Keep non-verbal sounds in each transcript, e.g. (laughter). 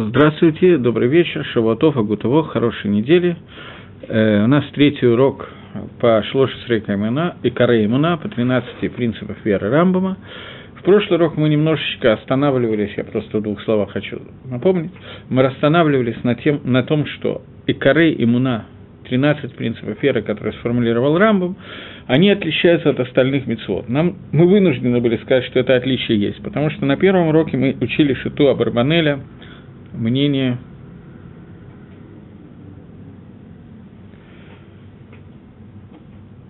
Здравствуйте, добрый вечер, Шавуатов, Агутово, хорошей недели. Э, у нас третий урок по Шлошесрей Каймана и Каре Имуна по 13 принципов веры Рамбама. В прошлый урок мы немножечко останавливались, я просто в двух словах хочу напомнить, мы останавливались на, тем, на том, что Икарей Имуна, 13 принципов веры, которые сформулировал Рамбам, они отличаются от остальных мецвод. Нам, мы вынуждены были сказать, что это отличие есть, потому что на первом уроке мы учили Шиту Абарбанеля – мнение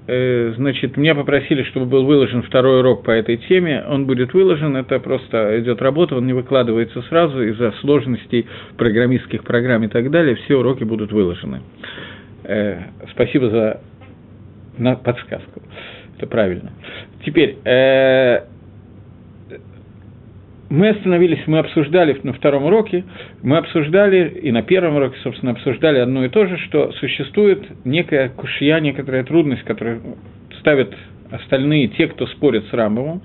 э, Значит, меня попросили, чтобы был выложен второй урок по этой теме. Он будет выложен, это просто идет работа, он не выкладывается сразу из-за сложностей программистских программ и так далее. Все уроки будут выложены. Э, спасибо за подсказку. Это правильно. Теперь, э, мы остановились, мы обсуждали на втором уроке, мы обсуждали, и на первом уроке, собственно, обсуждали одно и то же, что существует некая кушья, некоторая трудность, которую ставят остальные, те, кто спорит с Рамбомом,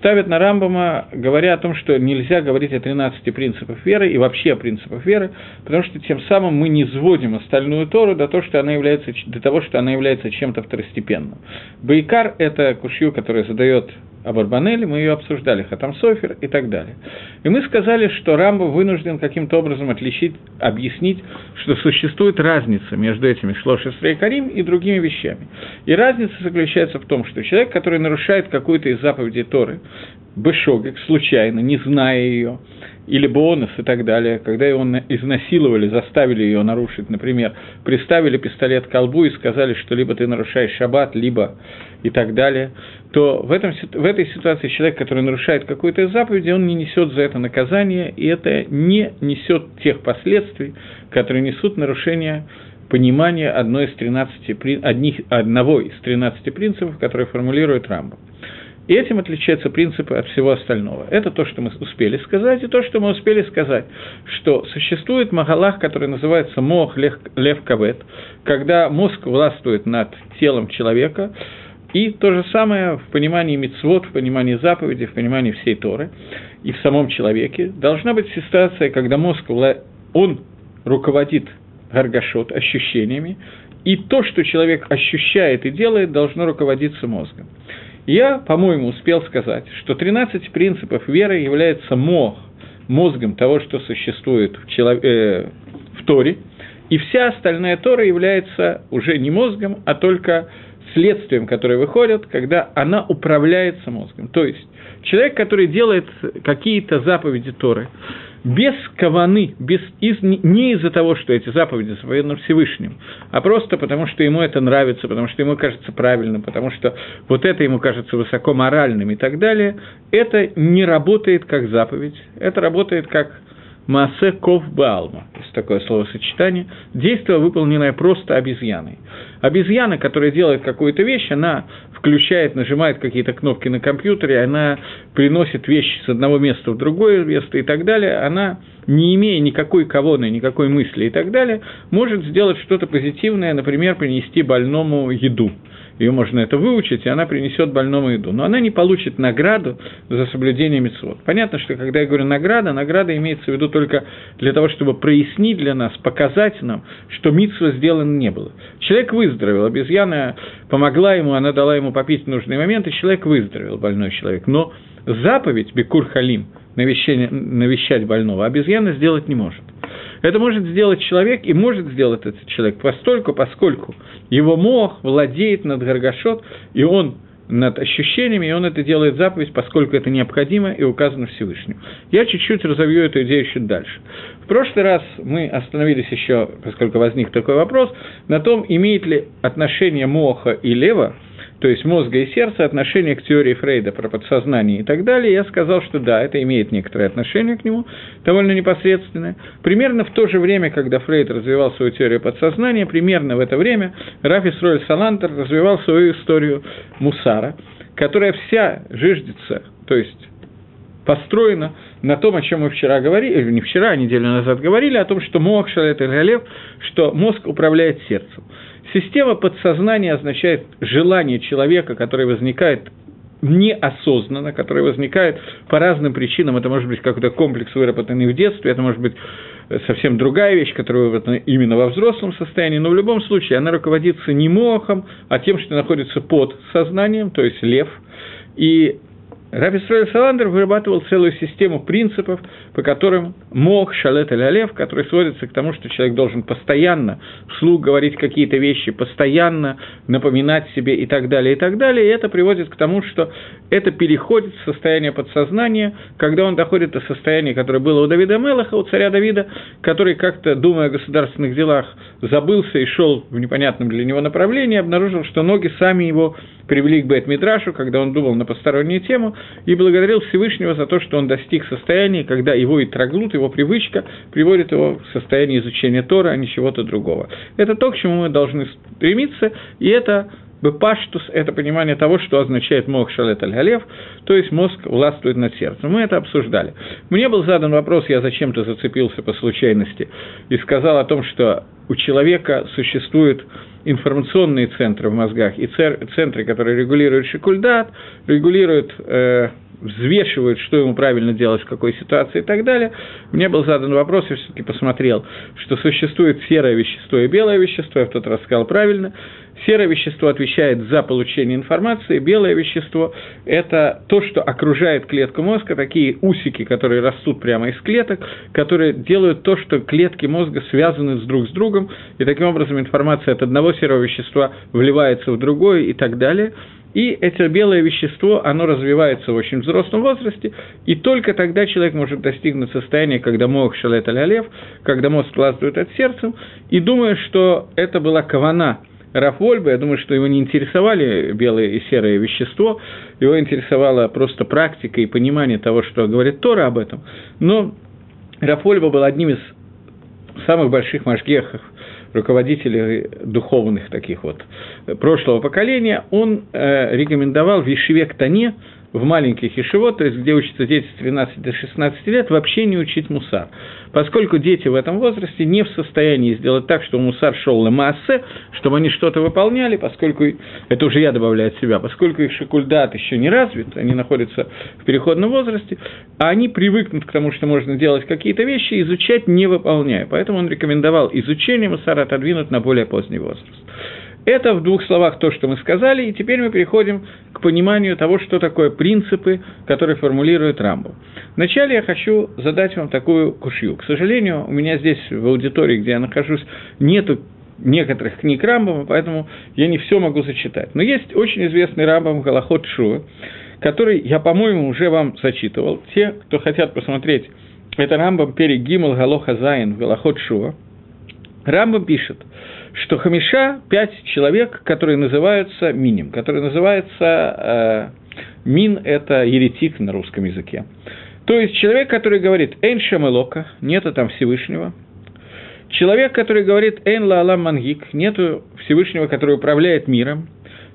ставят на Рамбома, говоря о том, что нельзя говорить о 13 принципах веры и вообще о принципах веры, потому что тем самым мы не сводим остальную Тору до того, что она является, до того, что она является чем-то второстепенным. Байкар – это кушью, который задает об мы ее обсуждали, Хатам Софер и так далее. И мы сказали, что Рамбо вынужден каким-то образом отличить, объяснить, что существует разница между этими Шлошесрей Карим и другими вещами. И разница заключается в том, что человек, который нарушает какую-то из заповедей Торы, Бешогек, случайно, не зная ее, или бонус и так далее, когда его изнасиловали, заставили ее нарушить, например, приставили пистолет к колбу и сказали, что либо ты нарушаешь шаббат, либо и так далее, то в, этом, в этой ситуации человек, который нарушает какую-то из заповедей, он не несет за это наказание, и это не несет тех последствий, которые несут нарушение понимания одной из 13, одних, одного из 13 принципов, которые формулирует Рамбо. И этим отличаются принципы от всего остального. Это то, что мы успели сказать, и то, что мы успели сказать, что существует магалах, который называется мох лев кавет, когда мозг властвует над телом человека, и то же самое в понимании мицвод, в понимании заповедей, в понимании всей Торы и в самом человеке. Должна быть ситуация, когда мозг, он руководит гаргашот, ощущениями, и то, что человек ощущает и делает, должно руководиться мозгом. Я, по-моему, успел сказать, что 13 принципов веры является мох, мозгом того, что существует в, челов... э, в Торе, и вся остальная Тора является уже не мозгом, а только следствием, которое выходит, когда она управляется мозгом. То есть человек, который делает какие-то заповеди Торы, без каваны, без, из, не из-за того, что эти заповеди заповеданы Всевышним, а просто потому, что ему это нравится, потому что ему кажется правильным, потому что вот это ему кажется высоко моральным и так далее, это не работает как заповедь, это работает как Маасе Ков Баалма, есть такое словосочетание, действие, выполненное просто обезьяной. Обезьяна, которая делает какую-то вещь, она включает, нажимает какие-то кнопки на компьютере, она приносит вещи с одного места в другое место и так далее, она, не имея никакой кавоны, никакой мысли и так далее, может сделать что-то позитивное, например, принести больному еду – ее можно это выучить, и она принесет больному еду. Но она не получит награду за соблюдение мецвод. Понятно, что когда я говорю награда, награда имеется в виду только для того, чтобы прояснить для нас, показать нам, что митсва сделано не было. Человек выздоровел, обезьяна помогла ему, она дала ему попить в нужный момент, и человек выздоровел, больной человек. Но заповедь Бекур Халим, навещать больного, обезьяна сделать не может. Это может сделать человек, и может сделать этот человек постольку, поскольку его мох владеет над Гаргашот, и он над ощущениями, и он это делает заповедь, поскольку это необходимо и указано Всевышним. Я чуть-чуть разовью эту идею чуть дальше. В прошлый раз мы остановились еще, поскольку возник такой вопрос, на том, имеет ли отношение моха и лева – то есть мозга и сердца, отношение к теории Фрейда про подсознание и так далее, я сказал, что да, это имеет некоторое отношение к нему, довольно непосредственное. Примерно в то же время, когда Фрейд развивал свою теорию подсознания, примерно в это время Рафис Роль Салантер развивал свою историю Мусара, которая вся жиждется, то есть построена на том, о чем мы вчера говорили, или не вчера, а неделю назад говорили, о том, что мозг Шалет Галев, что мозг управляет сердцем. Система подсознания означает желание человека, которое возникает неосознанно, которое возникает по разным причинам. Это может быть какой-то комплекс, выработанный в детстве, это может быть совсем другая вещь, которая выработана именно во взрослом состоянии, но в любом случае она руководится не мохом, а тем, что находится под сознанием, то есть лев. И Раби Сроль Саландер вырабатывал целую систему принципов, по которым мог шалет или алев, который сводится к тому, что человек должен постоянно вслух говорить какие-то вещи, постоянно напоминать себе и так далее, и так далее. И это приводит к тому, что это переходит в состояние подсознания, когда он доходит до состояния, которое было у Давида Мелаха, у царя Давида, который как-то, думая о государственных делах, забылся и шел в непонятном для него направлении, обнаружил, что ноги сами его привели к Бет Мидрашу, когда он думал на постороннюю тему, и благодарил Всевышнего за то, что он достиг состояния, когда его и траглут, его привычка приводит его в состояние изучения Тора, а не чего-то другого. Это то, к чему мы должны стремиться, и это Бепаштус – это понимание того, что означает мозг шалет аль то есть мозг властвует над сердцем. Мы это обсуждали. Мне был задан вопрос, я зачем-то зацепился по случайности и сказал о том, что у человека существуют информационные центры в мозгах и центры, которые регулируют шикульдат, регулируют э, взвешивают, что ему правильно делать, в какой ситуации и так далее. Мне был задан вопрос, я все-таки посмотрел, что существует серое вещество и белое вещество, я в тот раз сказал правильно. Серое вещество отвечает за получение информации, белое вещество – это то, что окружает клетку мозга, такие усики, которые растут прямо из клеток, которые делают то, что клетки мозга связаны с друг с другом, и таким образом информация от одного серого вещества вливается в другое и так далее – и это белое вещество, оно развивается в очень взрослом возрасте, и только тогда человек может достигнуть состояния, когда мозг шалет аль когда мозг складывает от сердцем, и думаю, что это была кавана Раф Вольба, я думаю, что его не интересовали белое и серое вещество, его интересовала просто практика и понимание того, что говорит Тора об этом, но Раф Вольба был одним из самых больших машгехов руководителей духовных таких вот прошлого поколения, он э, рекомендовал в Ешеве Тане в маленьких ешевот, то есть где учатся дети с 13 до 16 лет, вообще не учить мусар. Поскольку дети в этом возрасте не в состоянии сделать так, чтобы мусар шел на массе, чтобы они что-то выполняли, поскольку, это уже я добавляю от себя, поскольку их шикульдат еще не развит, они находятся в переходном возрасте, а они привыкнут к тому, что можно делать какие-то вещи, изучать не выполняя. Поэтому он рекомендовал изучение мусара отодвинуть на более поздний возраст. Это в двух словах то, что мы сказали, и теперь мы переходим к пониманию того, что такое принципы, которые формулирует Рамбу. Вначале я хочу задать вам такую кушью. К сожалению, у меня здесь в аудитории, где я нахожусь, нету некоторых книг Рамбама, поэтому я не все могу зачитать. Но есть очень известный Рамбам Галахот Шуа, который я, по-моему, уже вам зачитывал. Те, кто хотят посмотреть, это Рамбам Перек Гимл Галоха Зайн в Галахот Шуа. Рамбам пишет – что Хамиша – пять человек, которые называются Миним, которые называются э, Мин – это еретик на русском языке. То есть человек, который говорит «Эйн Шамелока», нету там Всевышнего. Человек, который говорит «Эйн Ла Мангик», нету Всевышнего, который управляет миром.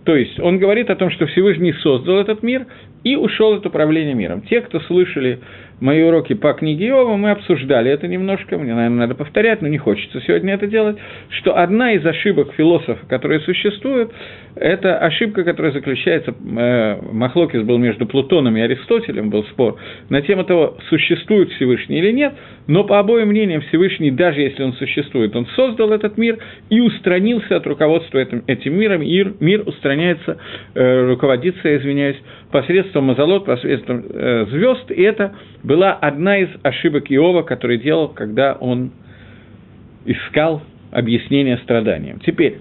То есть он говорит о том, что Всевышний создал этот мир и ушел от управления миром. Те, кто слышали мои уроки по книге Иова, мы обсуждали это немножко, мне, наверное, надо повторять, но не хочется сегодня это делать, что одна из ошибок философов, которые существуют, это ошибка, которая заключается, э, Махлокис был между Плутоном и Аристотелем, был спор, на тему того, существует Всевышний или нет, но по обоим мнениям Всевышний, даже если он существует, он создал этот мир и устранился от руководства этим, этим миром, и мир устраняется, э, руководится, извиняюсь, посредством Мазолот, посредством э, звезд, и это была одна из ошибок Иова, который делал, когда он искал объяснение страданиям. Теперь,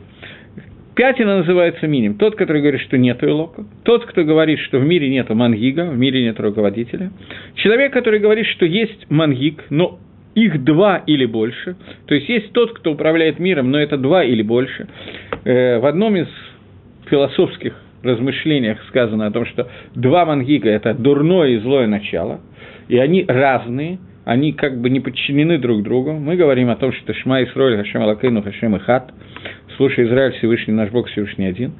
Пятина называется миним. Тот, который говорит, что нет Илока. Тот, кто говорит, что в мире нет мангига, в мире нет руководителя. Человек, который говорит, что есть мангиг, но их два или больше. То есть есть тот, кто управляет миром, но это два или больше. Э, в одном из философских размышлениях сказано о том, что два мангига – это дурное и злое начало, и они разные, они как бы не подчинены друг другу. Мы говорим о том, что Шма Исроль, Хашем Алакейну, Хашем Ихат, слушай, Израиль Всевышний, наш Бог Всевышний один.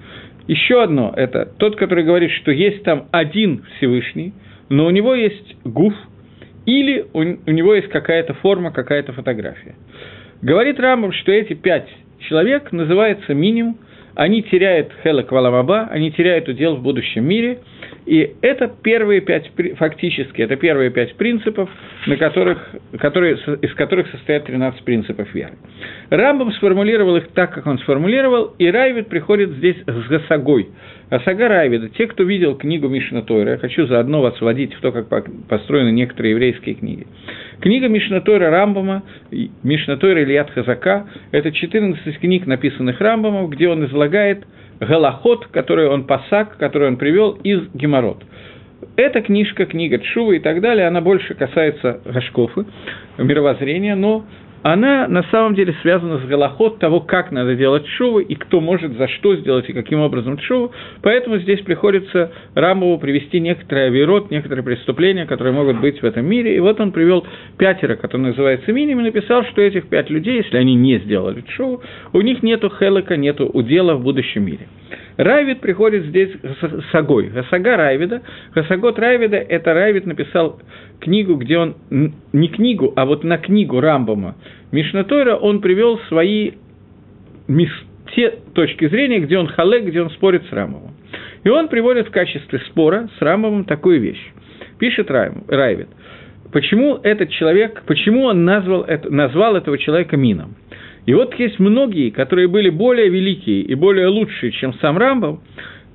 Еще одно – это тот, который говорит, что есть там один Всевышний, но у него есть гуф, или у, у него есть какая-то форма, какая-то фотография. Говорит Рамбам, что эти пять человек называются минимум, они теряют хелек валамаба, они теряют удел в будущем мире, и это первые пять, фактически, это первые пять принципов, на которых, которые, из которых состоят 13 принципов веры. Рамбам сформулировал их так, как он сформулировал, и Райвид приходит здесь с Гасагой. Гасага Райвида, те, кто видел книгу Мишна Тойра, я хочу заодно вас вводить в то, как построены некоторые еврейские книги. Книга Мишна Тойра Рамбама, Мишна Тойра Ильят Хазака, это 14 книг, написанных Рамбамом, где он излагает Галахот, который он пасак, который он привел из Геморот. Эта книжка, книга Чува и так далее, она больше касается Гашкофы, мировоззрения, но она на самом деле связана с голоход того, как надо делать шувы, и кто может за что сделать, и каким образом шуву. Поэтому здесь приходится Рамбову привести некоторые авирот, некоторые преступления, которые могут быть в этом мире. И вот он привел пятеро, который называется миним, и написал, что этих пять людей, если они не сделали шуву, у них нету хелека, нету удела в будущем мире. Райвид приходит здесь с Агой. Гасага Райвида. Гасагот Райвида – это Райвид написал книгу, где он, не книгу, а вот на книгу Рамбама Мишнатойра он привел свои те точки зрения, где он халек, где он спорит с Рамовым. И он приводит в качестве спора с Рамовым такую вещь. Пишет Райвид. Почему этот человек, почему он назвал, назвал этого человека Мином? И вот есть многие, которые были более великие и более лучшие, чем сам Рамбов,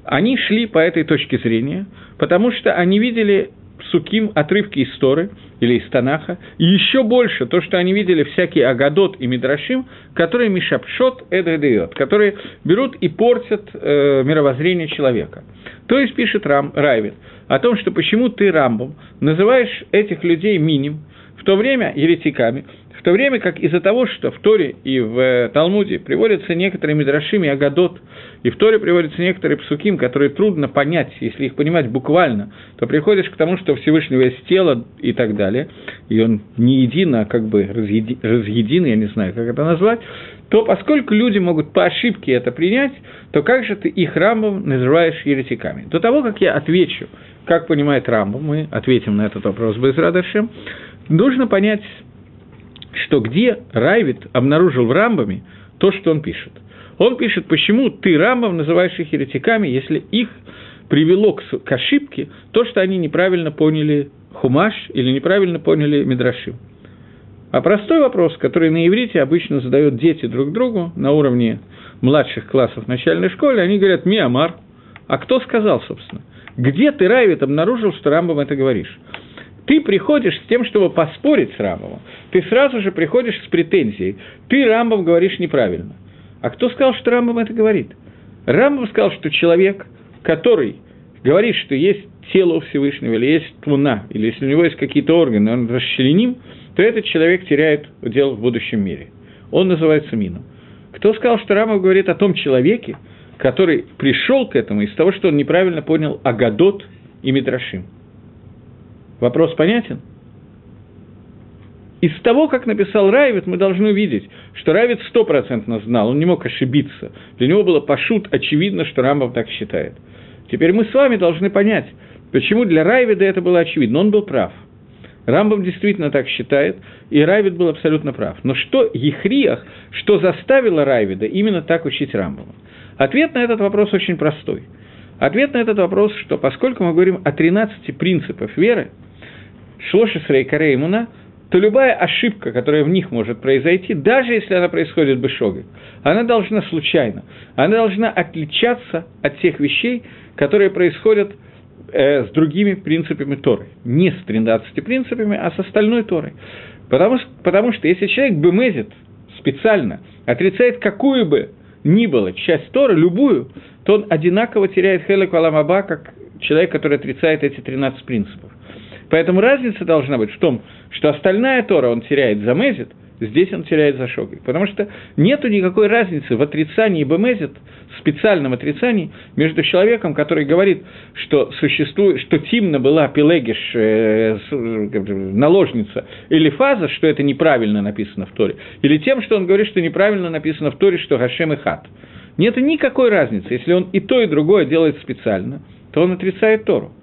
они шли по этой точке зрения, потому что они видели суким отрывки из Торы или из Танаха, и еще больше то, что они видели всякие Агадот и Мидрашим, которые Мишапшот Эдредеот, которые берут и портят э, мировоззрение человека. То есть пишет Рам, Райвит о том, что почему ты Рамбом называешь этих людей миним, в то время еретиками, в то время как из-за того, что в Торе и в э, Талмуде приводятся некоторые Мидрашим и Агадот, и в Торе приводятся некоторые псуким, которые трудно понять, если их понимать буквально, то приходишь к тому, что Всевышнего есть тело и так далее, и он не един, а как бы разъеди, разъедин, я не знаю, как это назвать, то поскольку люди могут по ошибке это принять, то как же ты их Рамбом называешь еретиками? До того, как я отвечу, как понимает Рамбом, мы ответим на этот вопрос без радошем, нужно понять что где Райвит обнаружил в Рамбаме то, что он пишет. Он пишет, почему ты, Рамбам, называешь их еретиками, если их привело к, к ошибке то, что они неправильно поняли Хумаш или неправильно поняли Мидрашим. А простой вопрос, который на иврите обычно задают дети друг другу на уровне младших классов начальной школы, они говорят «Миамар». А кто сказал, собственно? Где ты, Райвит, обнаружил, что Рамбам это говоришь? Ты приходишь с тем, чтобы поспорить с Рамбовым, ты сразу же приходишь с претензией. Ты, Рамбов, говоришь неправильно. А кто сказал, что Рамбов это говорит? Рамбов сказал, что человек, который говорит, что есть тело у Всевышнего, или есть твуна, или если у него есть какие-то органы, он расчленим, то этот человек теряет дело в будущем мире. Он называется мином. Кто сказал, что Рамов говорит о том человеке, который пришел к этому из того, что он неправильно понял Агадот и Мидрашим? Вопрос понятен? Из того, как написал Райвит, мы должны увидеть, что Райвит стопроцентно знал, он не мог ошибиться. Для него было пошут очевидно, что Рамбов так считает. Теперь мы с вами должны понять, почему для Райвида это было очевидно. Он был прав. Рамбам действительно так считает, и Райвид был абсолютно прав. Но что Ехриях, что заставило Райвида именно так учить Рамбама? Ответ на этот вопрос очень простой. Ответ на этот вопрос, что поскольку мы говорим о 13 принципах веры – Шлоши Срейкаре Имуна, то любая ошибка, которая в них может произойти, даже если она происходит в бешоге, она должна случайно, она должна отличаться от тех вещей, которые происходят э, с другими принципами Торы. Не с 13 принципами, а с остальной Торой. Потому, потому что если человек бемезит специально, отрицает какую бы ни было часть Торы, любую, то он одинаково теряет хелек валамаба, как человек, который отрицает эти 13 принципов. Поэтому разница должна быть в том, что остальная Тора он теряет за Мезит, здесь он теряет за Шогой. Потому что нет никакой разницы в отрицании Бемезит, специальном отрицании, между человеком, который говорит, что существует, что Тимна была Пелегиш, э, наложница, или Фаза, что это неправильно написано в Торе, или тем, что он говорит, что неправильно написано в Торе, что Гашем и Хат. Нет никакой разницы. Если он и то, и другое делает специально, то он отрицает Тору.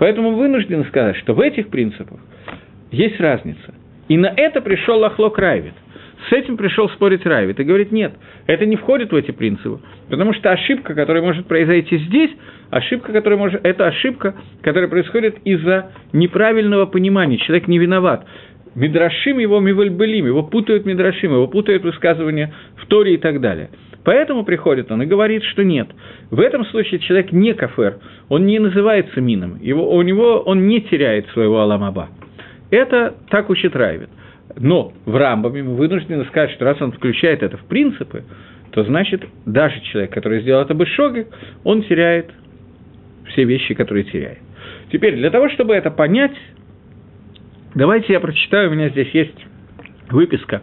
Поэтому вынуждены сказать, что в этих принципах есть разница. И на это пришел Лахлок Райвит. С этим пришел спорить Райвит и говорит, нет, это не входит в эти принципы, потому что ошибка, которая может произойти здесь, ошибка, которая может, это ошибка, которая происходит из-за неправильного понимания, человек не виноват. Мидрашим его мивальбелим, его путают Мидрашим, его путают высказывания в Торе и так далее. Поэтому приходит он и говорит, что нет. В этом случае человек не кафер, он не называется мином, его, у него он не теряет своего аламаба. Это так учит Райвит. Но в Рамбаме мы вынуждены сказать, что раз он включает это в принципы, то значит, даже человек, который сделал это бешогик, он теряет все вещи, которые теряет. Теперь, для того, чтобы это понять, давайте я прочитаю, у меня здесь есть выписка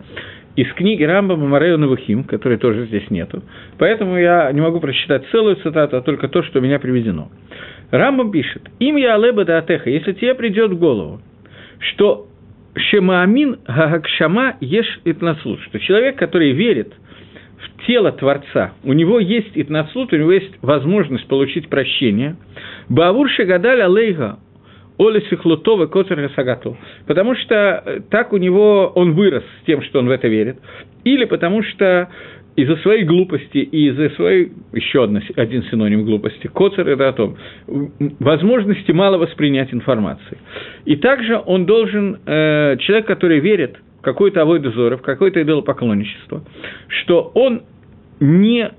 из книги Рамбама Марею Навухим, которой тоже здесь нету. Поэтому я не могу прочитать целую цитату, а только то, что у меня приведено. Рамбам пишет, «Им я алеба да атеха, если тебе придет в голову, что Шемаамин Гагакшама ешь итнацлут, что человек, который верит в тело Творца, у него есть итнацлут, у него есть возможность получить прощение. Баавур Шагадаль Алейга Оля Сихлутова Котер Сагату. Потому что э, так у него он вырос с тем, что он в это верит. Или потому что из-за своей глупости и из-за своей, еще одна, один синоним глупости, коцер – это о том, возможности мало воспринять информации. И также он должен, э, человек, который верит в какой-то авой дозор, в какое-то идолопоклонничество, что он не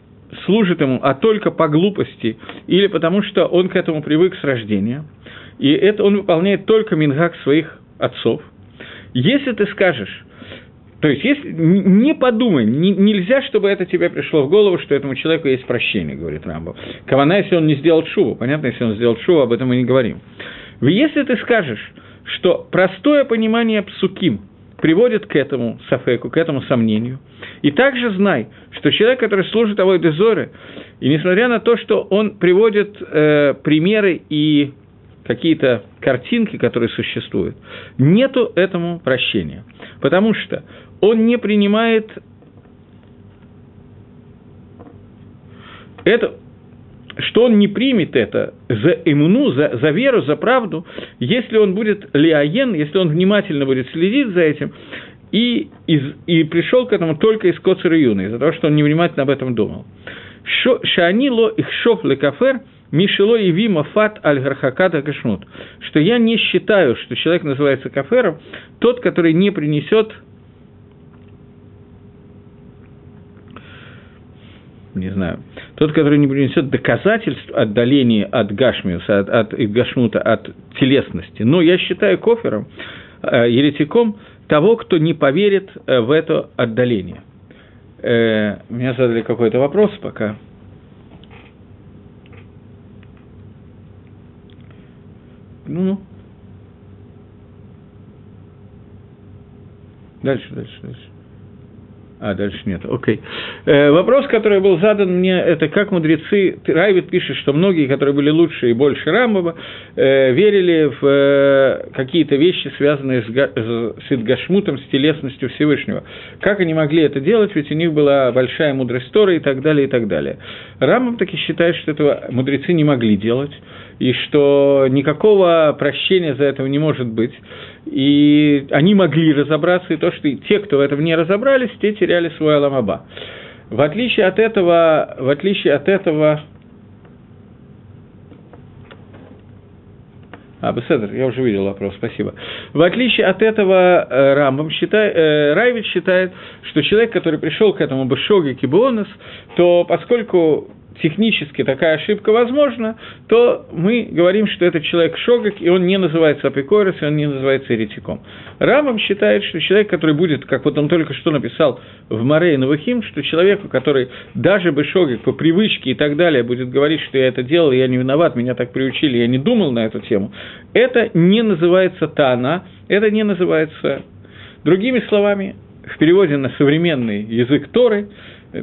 служит ему, а только по глупости, или потому что он к этому привык с рождения, и это он выполняет только мингак своих отцов. Если ты скажешь, то есть, если, не подумай, не, нельзя, чтобы это тебе пришло в голову, что этому человеку есть прощение, говорит Рамбов. Кавана, если он не сделал шуву, понятно, если он сделал шуву, об этом мы не говорим. Если ты скажешь, что простое понимание псуким приводит к этому сафеку, к этому сомнению, и также знай, что человек, который служит Авой Дезоре, и несмотря на то, что он приводит э, примеры и какие-то картинки, которые существуют, нету этому прощения. Потому что он не принимает это, что он не примет это за иммуну, за, за веру, за правду, если он будет лиаен, если он внимательно будет следить за этим, и, из, и пришел к этому только из Коцера Юна, из-за того, что он невнимательно об этом думал. Шанило их шоф лекафер – Мишело и Вима Фат Аль Гархаката Кашмут, что я не считаю, что человек называется кафером, тот, который не принесет не знаю, тот, который не принесет доказательств отдаления от Гашмиуса, от, от Гашмута, от телесности. Но я считаю кофером, э, еретиком, того, кто не поверит э, в это отдаление. Э, меня задали какой-то вопрос пока. Ну-ну. Дальше, дальше, дальше. А, дальше нет, окей. Э, вопрос, который был задан мне, это как мудрецы, Райвит пишет, что многие, которые были лучше и больше Рамбова, э, верили в э, какие-то вещи, связанные с, с Идгашмутом, с телесностью Всевышнего. Как они могли это делать, ведь у них была большая мудрость Тора и так далее, и так далее. Рамбов таки считает, что этого мудрецы не могли делать, и что никакого прощения за этого не может быть. И они могли разобраться, и то, что те, кто в этом не разобрались, те теряли свой Аламаба. В отличие от этого, в отличие от этого, А, Беседер, я уже видел вопрос, спасибо. В отличие от этого, э, Рамбам считает, э, Райвич считает, что человек, который пришел к этому Бешоге Кибонос, то поскольку технически такая ошибка возможна, то мы говорим, что этот человек шогак, и он не называется апикорис, и он не называется еретиком. Рамам считает, что человек, который будет, как вот он только что написал в Море и Навахим, что человеку, который даже бы шогак по привычке и так далее будет говорить, что я это делал, я не виноват, меня так приучили, я не думал на эту тему, это не называется тана, это не называется... Другими словами, в переводе на современный язык Торы,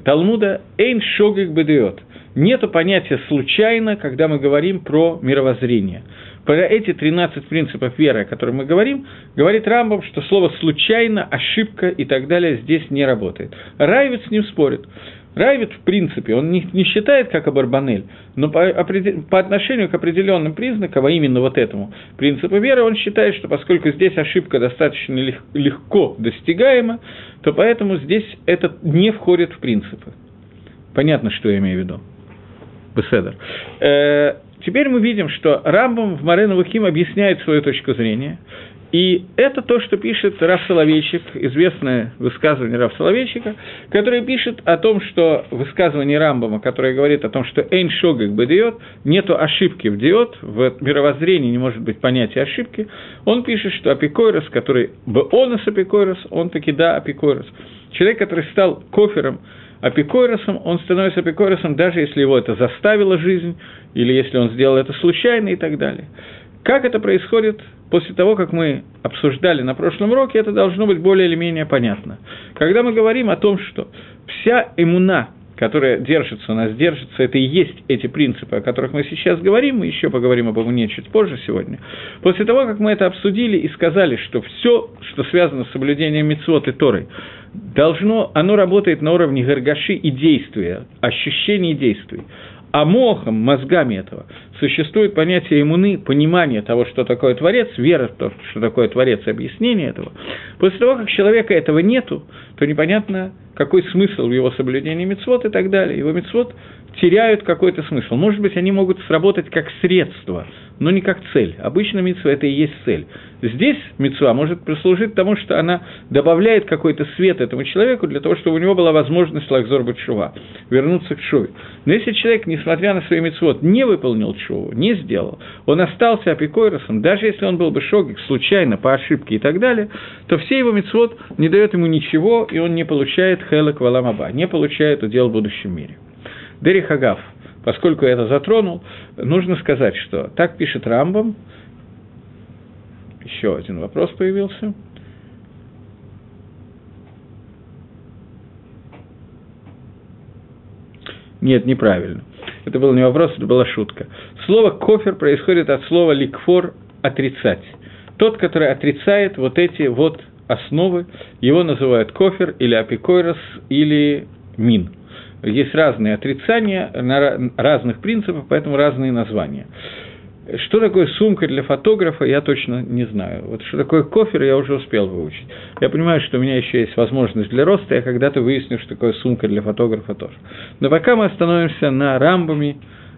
Талмуда «эйн шогик бедиот» Нет понятия «случайно», когда мы говорим про мировоззрение. Про эти 13 принципов веры, о которых мы говорим, говорит Рамбам, что слово «случайно», «ошибка» и так далее здесь не работает. Райвит с ним спорит. Райвит, в принципе, он не, не считает как Абарбанель, но по, по отношению к определенным признакам, а именно вот этому принципу веры, он считает, что поскольку здесь ошибка достаточно лег, легко достигаема, то поэтому здесь это не входит в принципы. Понятно, что я имею в виду. Беседер. Э, теперь мы видим, что Рамбам в Марена Вухим объясняет свою точку зрения. И это то, что пишет Раф Соловейчик, известное высказывание Раф Соловейчика, который пишет о том, что высказывание Рамбама, которое говорит о том, что «эйн шогак бедиот», нету ошибки в диод, в мировоззрении не может быть понятия ошибки, он пишет, что апикойрос, который бы он из апикойрос, он таки да апикойрос. Человек, который стал кофером, апикойросом, он становится апикойросом, даже если его это заставила жизнь, или если он сделал это случайно и так далее. Как это происходит после того, как мы обсуждали на прошлом уроке, это должно быть более или менее понятно. Когда мы говорим о том, что вся иммуна, которая держится у нас, держится, это и есть эти принципы, о которых мы сейчас говорим, мы еще поговорим об иммуне чуть позже сегодня. После того, как мы это обсудили и сказали, что все, что связано с соблюдением мицвод и Торой, должно, оно работает на уровне гаргаши и действия, ощущений действий. А мохом, мозгами этого, существует понятие иммуны, понимание того, что такое Творец, вера в то, что такое Творец, объяснение этого. После того, как человека этого нету, то непонятно, какой смысл в его соблюдении мецвод и так далее. Его мецвод теряют какой-то смысл. Может быть, они могут сработать как средство – но не как цель. Обычно митцва – это и есть цель. Здесь митцва может послужить тому, что она добавляет какой-то свет этому человеку для того, чтобы у него была возможность лакзор бачува, вернуться к шуве. Но если человек, несмотря на свой митцвот, не выполнил шуву, не сделал, он остался апикойросом, даже если он был бы шогик, случайно, по ошибке и так далее, то все его митцвот не дает ему ничего, и он не получает хелек валамаба, не получает удел в будущем мире. Дери Хагав – поскольку я это затронул, нужно сказать, что так пишет Рамбам. Еще один вопрос появился. Нет, неправильно. Это был не вопрос, это была шутка. Слово «кофер» происходит от слова «ликфор» – «отрицать». Тот, который отрицает вот эти вот основы, его называют кофер или апикойрос или мин – есть разные отрицания на разных принципах, поэтому разные названия. Что такое сумка для фотографа, я точно не знаю. Вот что такое кофер, я уже успел выучить. Я понимаю, что у меня еще есть возможность для роста, я когда-то выясню, что такое сумка для фотографа тоже. Но пока мы остановимся на рамбами,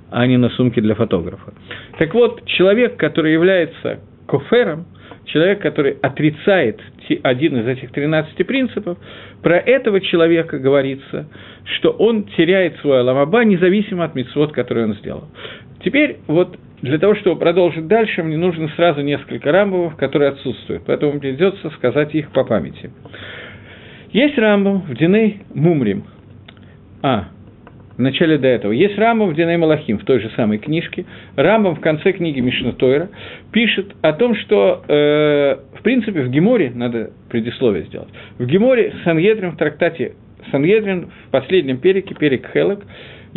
а не на сумке для фотографа. Так вот, человек, который является кофером, человек, который отрицает один из этих 13 принципов, про этого человека говорится, что он теряет свой аламаба, независимо от мецвод, который он сделал. Теперь вот для того, чтобы продолжить дальше, мне нужно сразу несколько рамбовых, которые отсутствуют, поэтому придется сказать их по памяти. Есть рамбам в Диней Мумрим. А, в начале до этого. Есть Рамбам в Диней Малахим, в той же самой книжке. Рамбам в конце книги Мишна Тойра пишет о том, что, э, в принципе, в Геморе, надо предисловие сделать, в Геморе Сангедрин в трактате Сангедрин в последнем перике, перик Хелек,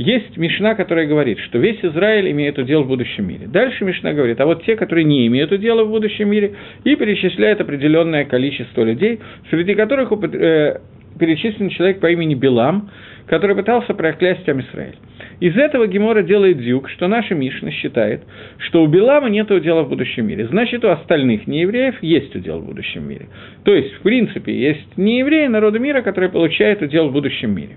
есть Мишна, которая говорит, что весь Израиль имеет удел в будущем мире. Дальше Мишна говорит, а вот те, которые не имеют удела в будущем мире, и перечисляет определенное количество людей, среди которых э, перечислен человек по имени Билам, который пытался проклясть Амисраэль. Из этого Гемора делает дюк, что наша Мишна считает, что у Белама нет удела в будущем мире. Значит, у остальных неевреев есть удел в будущем мире. То есть, в принципе, есть неевреи народа мира, которые получают удел в будущем мире.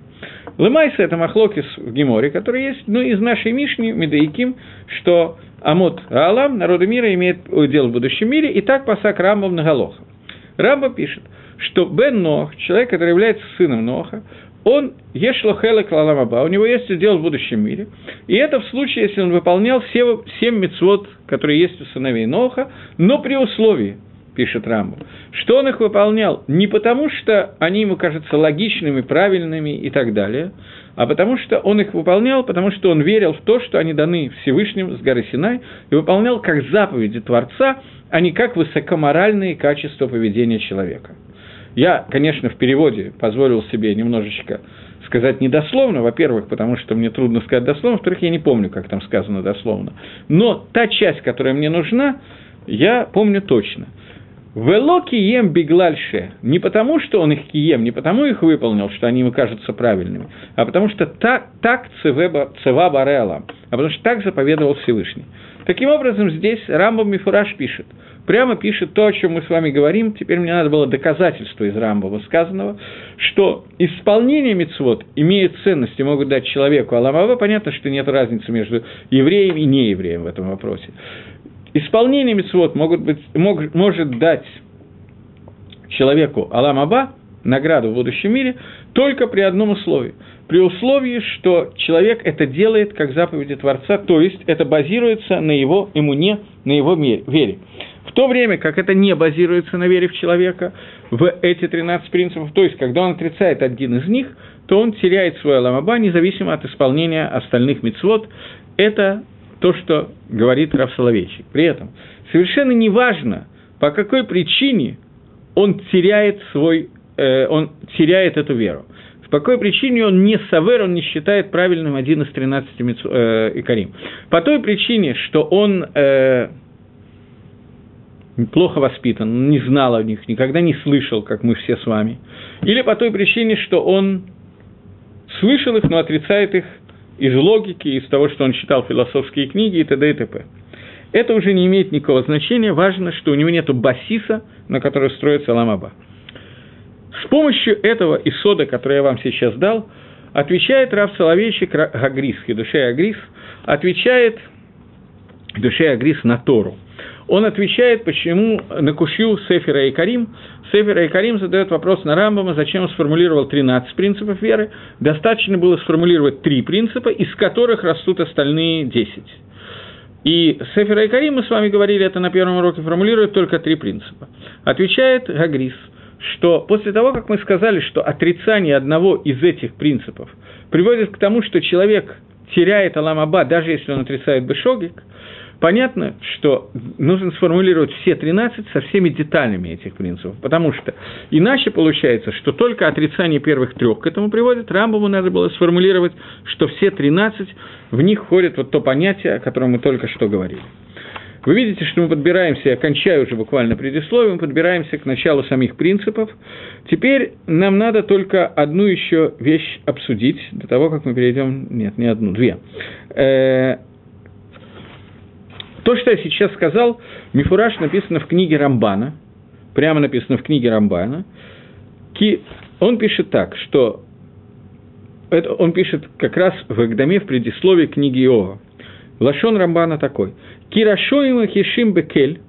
Лымайса – это махлокис в Геморе, который есть, ну, из нашей Мишни, Медаиким, что Амот Алам, народа мира, имеет удел в будущем мире, и так пасак Рамбам Наголоха. Рамба пишет, что Бен Нох, человек, который является сыном Ноха, он ешло хелек лаламаба, у него есть удел в будущем мире. И это в случае, если он выполнял все, семь мецвод, которые есть у сыновей Ноха, но при условии, пишет Рамбу, что он их выполнял не потому, что они ему кажутся логичными, правильными и так далее, а потому что он их выполнял, потому что он верил в то, что они даны Всевышним с горы Синай, и выполнял как заповеди Творца, а не как высокоморальные качества поведения человека. Я, конечно, в переводе позволил себе немножечко сказать недословно, во-первых, потому что мне трудно сказать дословно, во-вторых, я не помню, как там сказано дословно. Но та часть, которая мне нужна, я помню точно. Вело кием биглальше. Не потому, что он их кием, не потому их выполнил, что они ему кажутся правильными, а потому что так, так цева барела, а потому что так заповедовал Всевышний. Таким образом, здесь Рамбам Мифураж пишет – прямо пишет то, о чем мы с вами говорим. Теперь мне надо было доказательство из Рамбова сказанного, что исполнение мецвод имеет ценность и могут дать человеку Аламава, понятно, что нет разницы между евреем и неевреем в этом вопросе. Исполнение мецвод могут быть, мог, может дать человеку Аламаба, награду в будущем мире, только при одном условии. При условии, что человек это делает как заповеди Творца, то есть это базируется на его иммуне, на его вере. В то время как это не базируется на вере в человека, в эти 13 принципов, то есть когда он отрицает один из них, то он теряет свой аламаба, независимо от исполнения остальных мецвод. Это то, что говорит Раф Соловейчик. При этом совершенно неважно, по какой причине он теряет свой, э, он теряет эту веру. По какой причине он не савер, он не считает правильным один из 13 э, икарим? По той причине, что он э, плохо воспитан, не знал о них, никогда не слышал, как мы все с вами. Или по той причине, что он слышал их, но отрицает их из логики, из того, что он читал философские книги и т.д. и т.п. Это уже не имеет никакого значения, важно, что у него нет басиса, на который строится Ламаба. С помощью этого исода, который я вам сейчас дал, отвечает Рав Соловейчик Гагрис, душе Агрис, отвечает душе Агрис на Тору. Он отвечает, почему на Кушью Сефера и Карим. Сефера и Карим задает вопрос на Рамбама, зачем он сформулировал 13 принципов веры. Достаточно было сформулировать три принципа, из которых растут остальные 10. И Сефера и Карим, мы с вами говорили, это на первом уроке формулирует только три принципа. Отвечает Гагрис – что после того, как мы сказали, что отрицание одного из этих принципов приводит к тому, что человек теряет Аламаба, даже если он отрицает Бешогик, понятно, что нужно сформулировать все 13 со всеми деталями этих принципов, потому что иначе получается, что только отрицание первых трех к этому приводит, Рамбаму надо было сформулировать, что все 13, в них входит вот то понятие, о котором мы только что говорили. Вы видите, что мы подбираемся, я кончаю уже буквально предисловие, мы подбираемся к началу самих принципов. Теперь нам надо только одну еще вещь обсудить, до того, как мы перейдем, нет, не одну, две. То, что я сейчас сказал, Мифураж написано в книге Рамбана, прямо написано в книге Рамбана. Он пишет так, что это он пишет как раз в Агдаме в предисловии книги Иова. Лашон Рамбана такой. Кирашоима Хишим Бекель,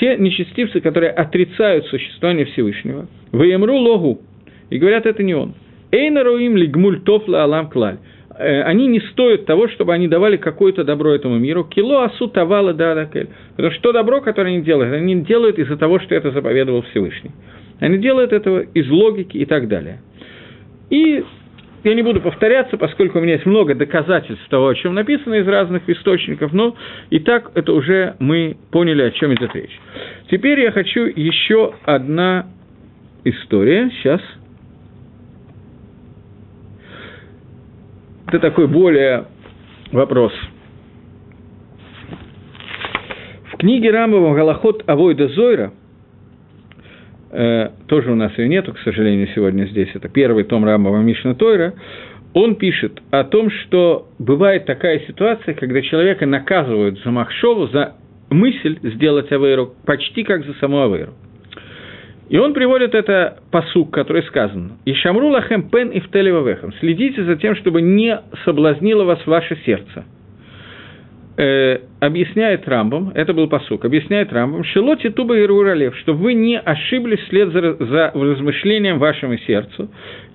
те нечестивцы, которые отрицают существование Всевышнего, Ваемру Логу, и говорят, это не он. Эйнаруим лигмуль тофла алам клаль. Э, они не стоят того, чтобы они давали какое-то добро этому миру. Кило асу тавала дадакель. Потому что то добро, которое они делают, они делают из-за того, что это заповедовал Всевышний. Они делают этого из логики и так далее. И я не буду повторяться, поскольку у меня есть много доказательств того, о чем написано из разных источников, но и так это уже мы поняли, о чем идет речь. Теперь я хочу еще одна история. Сейчас. Это такой более вопрос. В книге Рамбова «Галахот Авойда Зойра» – э, тоже у нас ее нету, к сожалению, сегодня здесь, это первый том Рамбова Мишна Тойра, он пишет о том, что бывает такая ситуация, когда человека наказывают за Махшову, за мысль сделать Авейру, почти как за саму Авейру. И он приводит это посук, который сказан. «И шамру лахем пен и втелевавехам». Следите за тем, чтобы не соблазнило вас ваше сердце э, объясняет Рамбом, это был посук, объясняет Рамбом, «Шелоти туба и руралев», что вы не ошиблись вслед за, за размышлением вашему сердцу,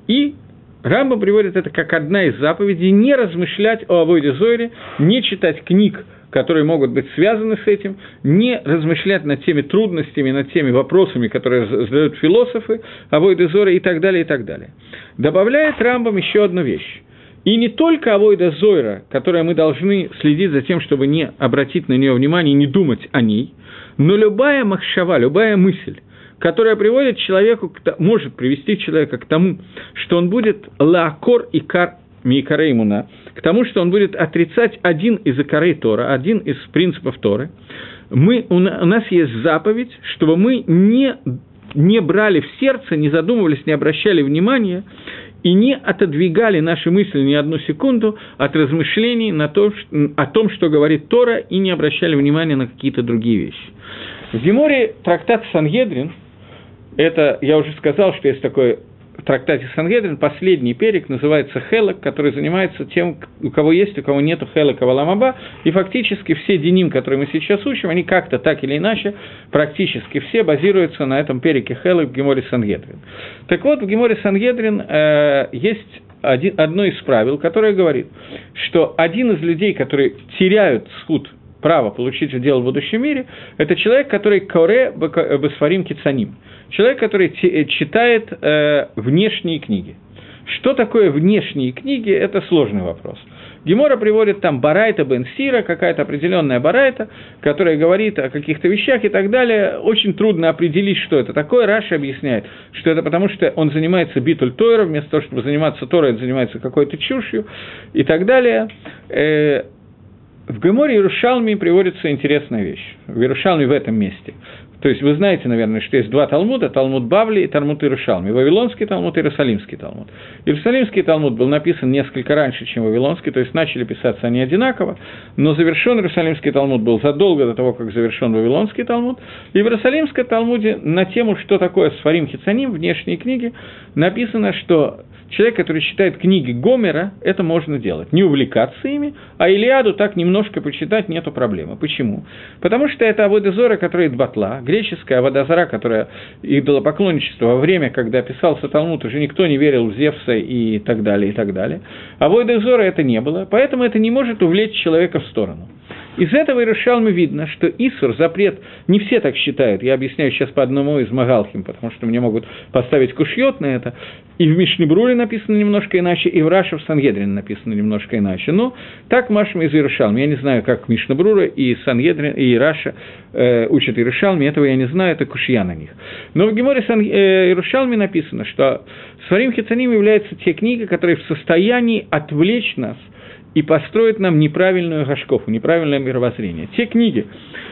и Рамбом приводит это как одна из заповедей, не размышлять о Авойде Зойре, не читать книг, которые могут быть связаны с этим, не размышлять над теми трудностями, над теми вопросами, которые задают философы, Авойде Зойре и так далее, и так далее. Добавляет Рамбом еще одну вещь. И не только авойда Зойра, которая мы должны следить за тем, чтобы не обратить на нее внимание, не думать о ней, но любая махшава, любая мысль, которая приводит человеку, может привести человека к тому, что он будет лаакор и кар микареймуна, к тому, что он будет отрицать один из икорей Тора, один из принципов Торы, мы, у нас есть заповедь, чтобы мы не, не брали в сердце, не задумывались, не обращали внимания и не отодвигали наши мысли ни одну секунду от размышлений на то, о том, что говорит Тора, и не обращали внимания на какие-то другие вещи. В Геморе трактат Сангедрин, это, я уже сказал, что есть такой в трактате Сангедрин последний перек называется Хелок, который занимается тем, у кого есть, у кого нет Хелока Валамаба, и фактически все деним, которые мы сейчас учим, они как-то так или иначе, практически все базируются на этом переке Хелок в Геморе Сангедрин. Так вот, в Геморе Сангедрин э, есть один, одно из правил, которое говорит, что один из людей, которые теряют сход право получить удел в будущем мире, это человек, который коре бесфарим кицаним, человек, который э, читает э, внешние книги. Что такое внешние книги, это сложный вопрос. Гемора приводит там Барайта Бен Сира, какая-то определенная Барайта, которая говорит о каких-то вещах и так далее. Очень трудно определить, что это такое. Раша объясняет, что это потому, что он занимается битуль Тойра, вместо того, чтобы заниматься Торой, он занимается какой-то чушью и так далее. Э, в Геморе Иерушалме приводится интересная вещь. В Иерушалме в этом месте. То есть вы знаете, наверное, что есть два Талмуда, Талмуд Бавли и Талмуд Иерушалми. Вавилонский Талмуд и Иерусалимский Талмуд. Иерусалимский Талмуд был написан несколько раньше, чем Вавилонский, то есть начали писаться они одинаково, но завершен Иерусалимский Талмуд был задолго до того, как завершен Вавилонский Талмуд. И в Иерусалимском Талмуде на тему, что такое Сфарим Хицаним, внешние книги, написано, что человек, который читает книги Гомера, это можно делать. Не увлекаться ими, а Илиаду так немножко почитать нету проблемы. Почему? Потому что это Аводезора, которая Батла, греческая Аводозора, которая идолопоклонничество во время, когда писался Талмуд, уже никто не верил в Зевса и так далее, и так далее. А Аводезора это не было, поэтому это не может увлечь человека в сторону. Из этого Иерушалмы видно, что Исур, запрет, не все так считают, я объясняю сейчас по одному из Магалхим, потому что мне могут поставить кушьет на это, и в Мишнебруле написано немножко иначе, и в Раше в Сангедрине написано немножко иначе. Но так Машма из Иерушалми. Я не знаю, как Мишнебрура и Сангедрин, и Раша э, учат Иерушалми, этого я не знаю, это кушья на них. Но в Геморе Сан, э, Иерушалми написано, что Сварим Хицаним являются те книги, которые в состоянии отвлечь нас – и построит нам неправильную гашкову, неправильное мировоззрение. Те книги,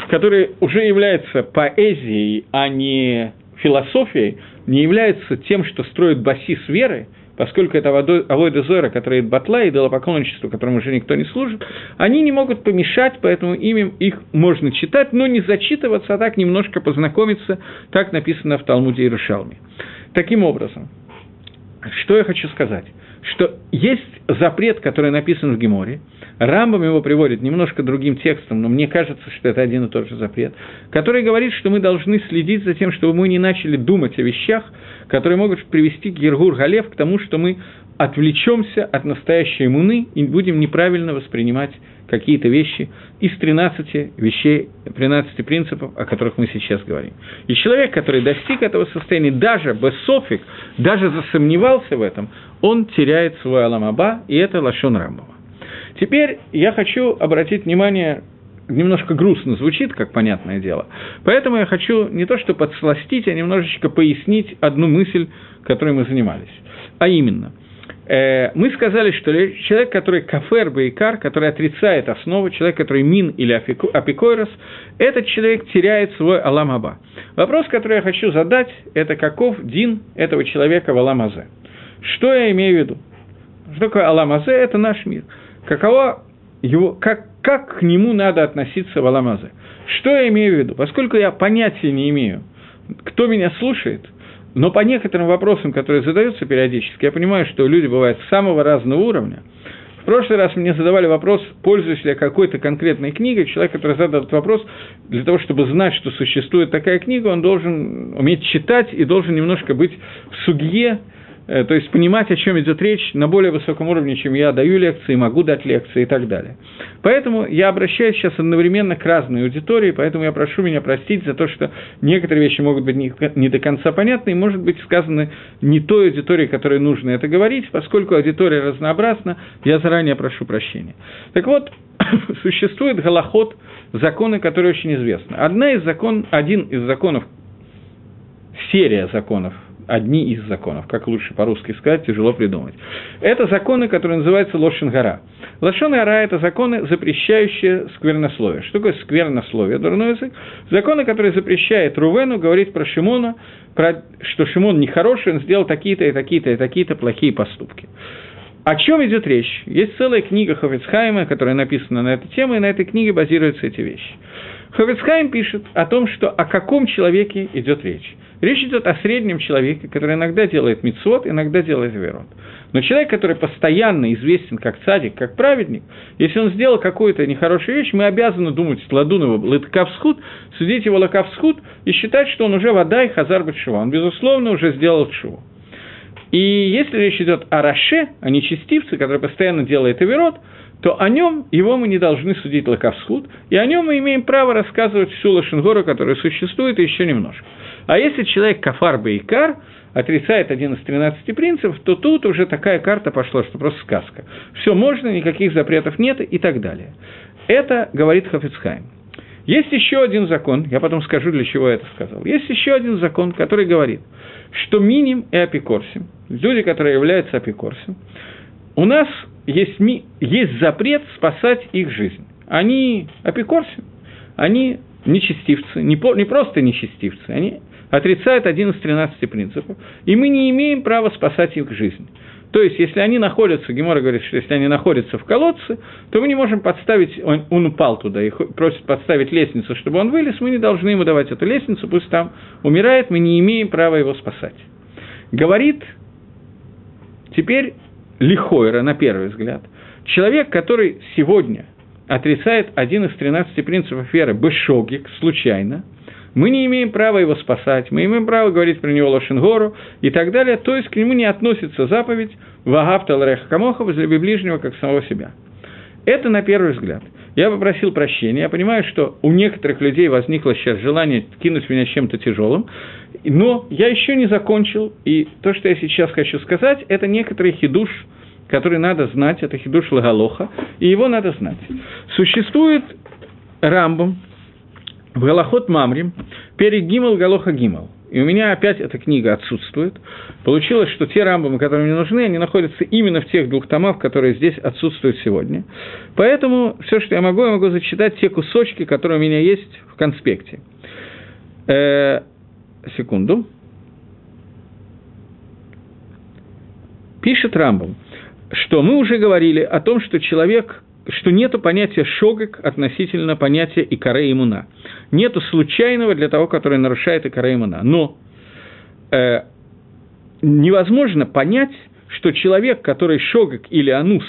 которые уже являются поэзией, а не философией, не являются тем, что строит басис веры, поскольку это Авойда Зора, которая батла и идолопоклонничество, которому уже никто не служит, они не могут помешать, поэтому ими их можно читать, но не зачитываться, а так немножко познакомиться, так написано в Талмуде Иерушалме. Таким образом, что я хочу сказать? Что есть запрет, который написан в Геморе, Рамбам его приводит немножко другим текстом, но мне кажется, что это один и тот же запрет, который говорит, что мы должны следить за тем, чтобы мы не начали думать о вещах, которые могут привести к Ергур Галев, к тому, что мы отвлечемся от настоящей иммуны и будем неправильно воспринимать какие-то вещи из 13 вещей, 13 принципов, о которых мы сейчас говорим. И человек, который достиг этого состояния, даже без софик, даже засомневался в этом, он теряет свой аламаба, и это лашон Рамбова. Теперь я хочу обратить внимание, немножко грустно звучит, как понятное дело, поэтому я хочу не то что подсластить, а немножечко пояснить одну мысль, которой мы занимались. А именно, мы сказали, что человек, который кафер бейкар, который отрицает основу, человек, который мин или апикойрос, этот человек теряет свой аламаба. Вопрос, который я хочу задать, это каков дин этого человека в аламазе. Что я имею в виду? Что такое Аламазе? Это наш мир. Каково его, как, как к нему надо относиться в Аламазе? Что я имею в виду? Поскольку я понятия не имею, кто меня слушает, но по некоторым вопросам, которые задаются периодически, я понимаю, что люди бывают самого разного уровня. В прошлый раз мне задавали вопрос, пользуюсь ли я какой-то конкретной книгой. Человек, который задал этот вопрос, для того, чтобы знать, что существует такая книга, он должен уметь читать и должен немножко быть в сугье, то есть понимать, о чем идет речь на более высоком уровне, чем я даю лекции, могу дать лекции и так далее. Поэтому я обращаюсь сейчас одновременно к разной аудитории, поэтому я прошу меня простить за то, что некоторые вещи могут быть не, до конца понятны и, может быть, сказаны не той аудитории, которой нужно это говорить, поскольку аудитория разнообразна, я заранее прошу прощения. Так вот, (coughs) существует голоход, законы, которые очень известны. Одна из закон, один из законов, серия законов – одни из законов, как лучше по-русски сказать, тяжело придумать. Это законы, которые называются Лошенгара. Лошенгара – это законы, запрещающие сквернословие. Что такое сквернословие, дурной язык? Законы, которые запрещают Рувену говорить про Шимона, про, что Шимон нехороший, он сделал такие-то и такие-то и такие-то плохие поступки. О чем идет речь? Есть целая книга Хофицхайма, которая написана на эту тему, и на этой книге базируются эти вещи. Ховецхайм пишет о том, что о каком человеке идет речь. Речь идет о среднем человеке, который иногда делает мицвод, иногда делает верот. Но человек, который постоянно известен как цадик, как праведник, если он сделал какую-то нехорошую вещь, мы обязаны думать Ладунова Лакавсхуд, судить его Лакавсхуд и считать, что он уже вода и хазар Батшева. Он, безусловно, уже сделал шуву. И если речь идет о Раше, о нечестивце, который постоянно делает Эверот, то о нем его мы не должны судить лаковсхуд, и о нем мы имеем право рассказывать всю Лошенгору, которая существует, еще немножко. А если человек кафар бейкар, отрицает один из 13 принципов, то тут уже такая карта пошла, что просто сказка. Все можно, никаких запретов нет и так далее. Это говорит Хафицхайм. Есть еще один закон, я потом скажу, для чего я это сказал. Есть еще один закон, который говорит, что миним и апикорсим, люди, которые являются апикорсим, у нас есть, ми, есть запрет спасать их жизнь. Они апикорсим, они нечестивцы, не, не просто нечестивцы, они отрицают один из 13 принципов, и мы не имеем права спасать их жизнь. То есть, если они находятся, Гемора говорит, что если они находятся в колодце, то мы не можем подставить, он, он упал туда и просит подставить лестницу, чтобы он вылез, мы не должны ему давать эту лестницу, пусть там умирает, мы не имеем права его спасать. Говорит теперь Лихойра, на первый взгляд, человек, который сегодня отрицает один из 13 принципов веры, бешогик, случайно – мы не имеем права его спасать, мы имеем право говорить про него Лошенгору и так далее, то есть к нему не относится заповедь «Вагавта лареха камоха» возлюби ближнего, как самого себя. Это на первый взгляд. Я попросил прощения, я понимаю, что у некоторых людей возникло сейчас желание кинуть меня чем-то тяжелым, но я еще не закончил, и то, что я сейчас хочу сказать, это некоторый хидуш, который надо знать, это хидуш Лагалоха, и его надо знать. Существует Рамбом, в Галахот Мамрим перед Гимал Галоха Гимал. И у меня опять эта книга отсутствует. Получилось, что те рамбамы, которые мне нужны, они находятся именно в тех двух томах, которые здесь отсутствуют сегодня. Поэтому все, что я могу, я могу зачитать те кусочки, которые у меня есть в конспекте. Э, секунду. Пишет Рамбам, что мы уже говорили о том, что человек что нет понятия шогек относительно понятия икаре имуна. Нету случайного для того, который нарушает имуна. Но э, невозможно понять, что человек, который шогек или анус,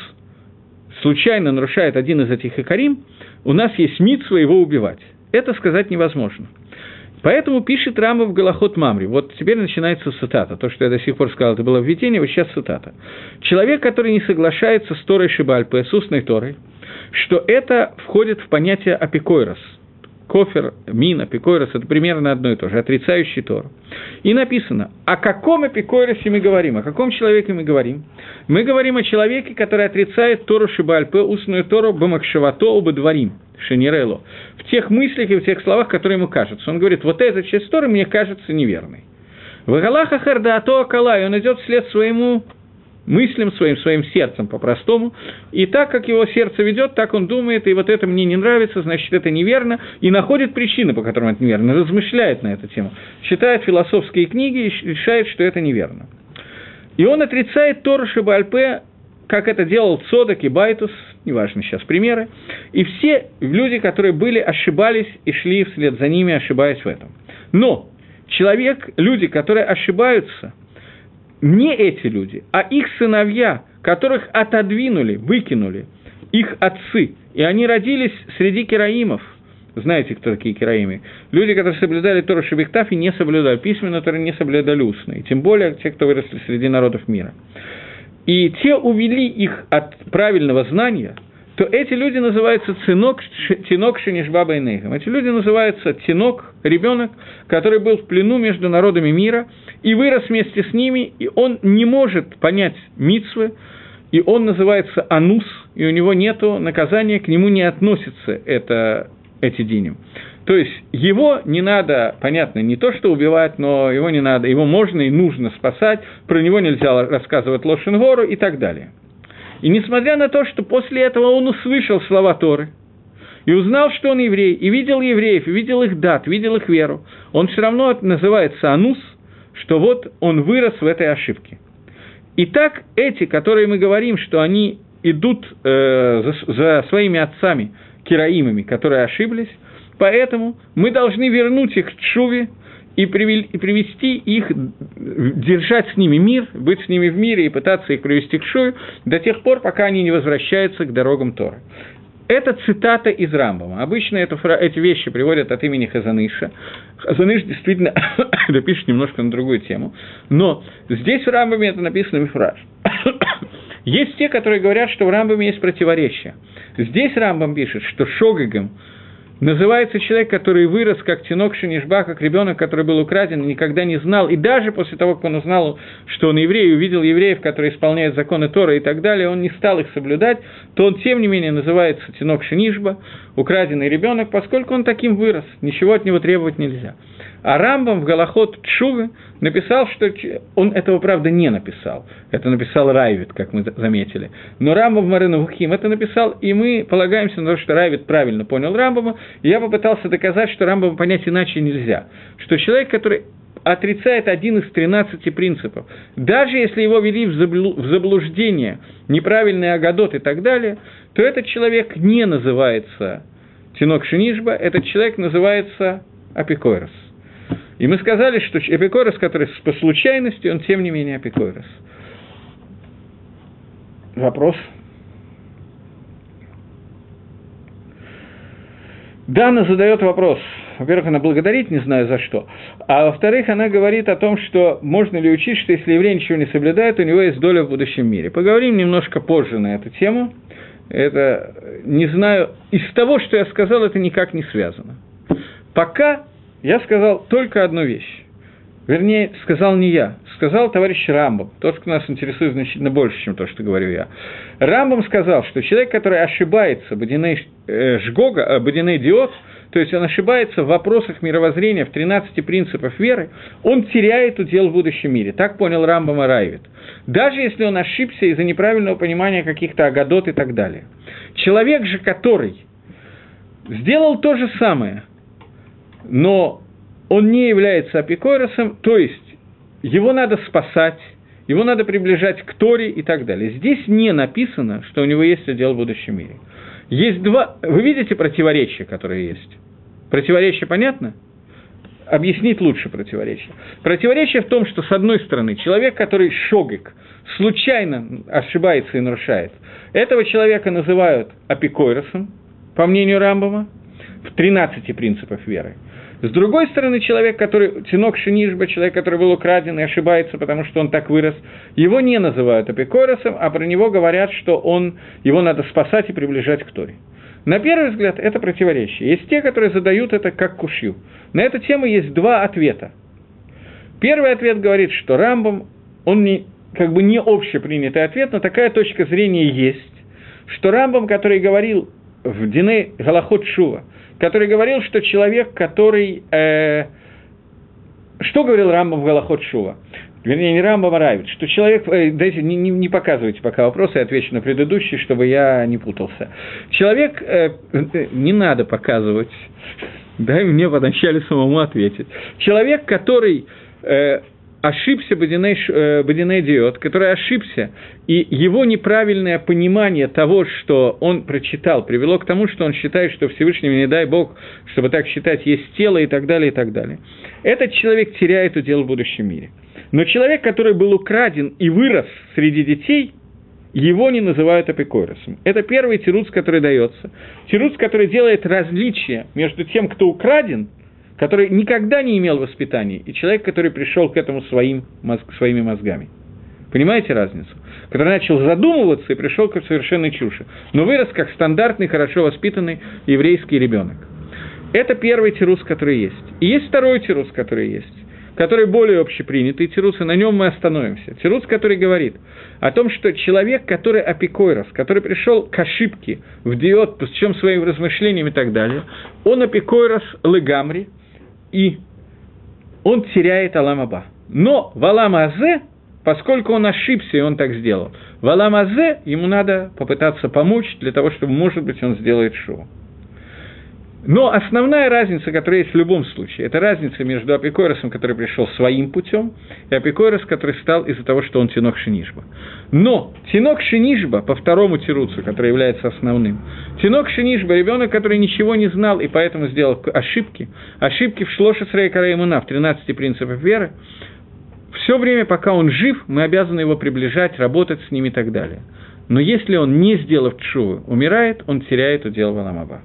случайно нарушает один из этих икарим, у нас есть митсва его убивать. Это сказать невозможно. Поэтому пишет Рама в Галахот Мамри. Вот теперь начинается цитата. То, что я до сих пор сказал, это было введение, вот сейчас цитата. Человек, который не соглашается с Торой Шибальпе, с устной Торой, что это входит в понятие апикойрос. Кофер, мин, апикойрос – это примерно одно и то же, отрицающий Тору. И написано, о каком апикойросе мы говорим, о каком человеке мы говорим. Мы говорим о человеке, который отрицает Тору Шибальпе, устную Тору, Бамакшавато, Убадварим – Шенирело, в тех мыслях и в тех словах, которые ему кажутся. Он говорит, вот эта часть Торы мне кажется неверной. והלך אחר דעתו הקלה, он идет вслед своему мыслям своим, своим сердцем по-простому, и так, как его сердце ведет, так он думает, и вот это мне не нравится, значит, это неверно, и находит причины, по которым это неверно, размышляет на эту тему, читает философские книги и решает, что это неверно. И он отрицает Тору שבעל פה, как это делал Цадок и Байтус, неважно сейчас примеры, и все люди, которые были, ошибались и шли вслед за ними, ошибаясь в этом. Но человек, люди, которые ошибаются, не эти люди, а их сыновья, которых отодвинули, выкинули, их отцы, и они родились среди кераимов, знаете, кто такие кераимы? Люди, которые соблюдали Тору Шебехтав и не соблюдали. Письменно, которые не соблюдали устно, и тем более те, кто выросли среди народов мира. И те увели их от правильного знания, то эти люди называются тинок, тинок Шинишбаба и. Эти люди называются тинок, ребенок, который был в плену между народами мира и вырос вместе с ними, и он не может понять мицвы, и он называется анус, и у него нет наказания, к нему не относится это, эти диним. То есть его не надо, понятно, не то что убивать, но его не надо, его можно и нужно спасать, про него нельзя рассказывать Лошенгору и так далее. И несмотря на то, что после этого он услышал слова Торы, и узнал, что он еврей, и видел евреев, и видел их дат, видел их веру, он все равно называется анус, что вот он вырос в этой ошибке. И так эти, которые мы говорим, что они идут э, за, за своими отцами, кераимами, которые ошиблись, поэтому мы должны вернуть их к Шуве и привести их, держать с ними мир, быть с ними в мире и пытаться их привести к Шуве до тех пор, пока они не возвращаются к дорогам Торы. Это цитата из Рамбама. Обычно эту, эти вещи приводят от имени Хазаныша. Хазаныш действительно (coughs) это пишет немножко на другую тему. Но здесь в Рамбаме это написано мифраж. (coughs) есть те, которые говорят, что в Рамбаме есть противоречие. Здесь Рамбам пишет, что Шогагом называется человек, который вырос как тинок Шинишба, как ребенок, который был украден, никогда не знал, и даже после того, как он узнал, что он еврей, увидел евреев, которые исполняют законы Тора и так далее, он не стал их соблюдать, то он, тем не менее, называется тинок Шинишба, украденный ребенок, поскольку он таким вырос, ничего от него требовать нельзя. А Рамбам в Галахот Чувы написал, что он этого, правда, не написал. Это написал Райвит, как мы заметили. Но Рамбам в Марину Вухим это написал, и мы полагаемся на то, что Райвит правильно понял Рамбама. И я попытался доказать, что Рамбама понять иначе нельзя. Что человек, который отрицает один из 13 принципов. Даже если его вели в заблуждение, неправильный агадот и так далее, то этот человек не называется Тинок Шинишба, этот человек называется Апикойрос. И мы сказали, что Эпикорос, который по случайности, он тем не менее Эпикорос. Вопрос? Дана задает вопрос. Во-первых, она благодарит, не знаю за что. А во-вторых, она говорит о том, что можно ли учить, что если еврей ничего не соблюдает, у него есть доля в будущем мире. Поговорим немножко позже на эту тему. Это, не знаю, из того, что я сказал, это никак не связано. Пока я сказал только одну вещь. Вернее, сказал не я, сказал товарищ Рамбом, тот, кто нас интересует значительно больше, чем то, что говорю я. Рамбом сказал, что человек, который ошибается, Бодиней э, Жгога, э, Бодиней Диот, то есть он ошибается в вопросах мировоззрения, в 13 принципах веры, он теряет удел в будущем мире. Так понял Рамбам Райвит. Даже если он ошибся из-за неправильного понимания каких-то агадот и так далее. Человек же, который сделал то же самое, но он не является апикойросом, то есть его надо спасать, его надо приближать к Торе и так далее. Здесь не написано, что у него есть отдел в будущем мире. Есть два... Вы видите противоречия, которые есть? Противоречие понятно? Объяснить лучше противоречие. Противоречие в том, что, с одной стороны, человек, который шогик, случайно ошибается и нарушает, этого человека называют апикойросом, по мнению Рамбама, в 13 принципах веры – с другой стороны, человек, который, тинок Шинишба, человек, который был украден и ошибается, потому что он так вырос, его не называют апикоросом, а про него говорят, что он, его надо спасать и приближать к Торе. На первый взгляд, это противоречие. Есть те, которые задают это как кушью. На эту тему есть два ответа. Первый ответ говорит, что Рамбам, он не, как бы не общепринятый ответ, но такая точка зрения есть, что Рамбам, который говорил в Дине Галахот Шува – который говорил, что человек, который... Э, что говорил Рамбам в Галахот Шува? Вернее, не Рамбам, а Равит, что человек... Э, дайте, не, не, не показывайте пока вопросы, я отвечу на предыдущий, чтобы я не путался. Человек... Э, э не надо показывать. Дай мне вначале самому ответить. Человек, который... Э, ошибся Бадиней, э, Бадиней Диот, который ошибся, и его неправильное понимание того, что он прочитал, привело к тому, что он считает, что Всевышнему не дай Бог, чтобы так считать, есть тело и так далее, и так далее. Этот человек теряет удел в будущем мире. Но человек, который был украден и вырос среди детей, его не называют апикойросом. Это первый тируц, который дается. Тируц, который делает различие между тем, кто украден – который никогда не имел воспитания, и человек, который пришел к этому своим, мозг, своими мозгами. Понимаете разницу? Который начал задумываться и пришел к совершенной чуши, но вырос как стандартный, хорошо воспитанный еврейский ребенок. Это первый тирус, который есть. И есть второй тирус, который есть, который более общепринятый тирус, и на нем мы остановимся. Тирус, который говорит о том, что человек, который апикойрос, который пришел к ошибке в диод, чем своим размышлением и так далее, он апикойрос легамри, и он теряет Аламаба. Но в Аламазе, поскольку он ошибся, и он так сделал, в Аламазе ему надо попытаться помочь для того, чтобы, может быть, он сделает шоу. Но основная разница, которая есть в любом случае, это разница между Апикойросом, который пришел своим путем, и Апикойрос, который стал из-за того, что он тинок Шинишба. Но тинок Шинишба, по второму тируцу, который является основным, тинок Шинишба, ребенок, который ничего не знал и поэтому сделал ошибки, ошибки в Шлоше Срейкара Имуна, в 13 принципах веры, все время, пока он жив, мы обязаны его приближать, работать с ним и так далее. Но если он, не сделав чувы, умирает, он теряет удел Валамаба.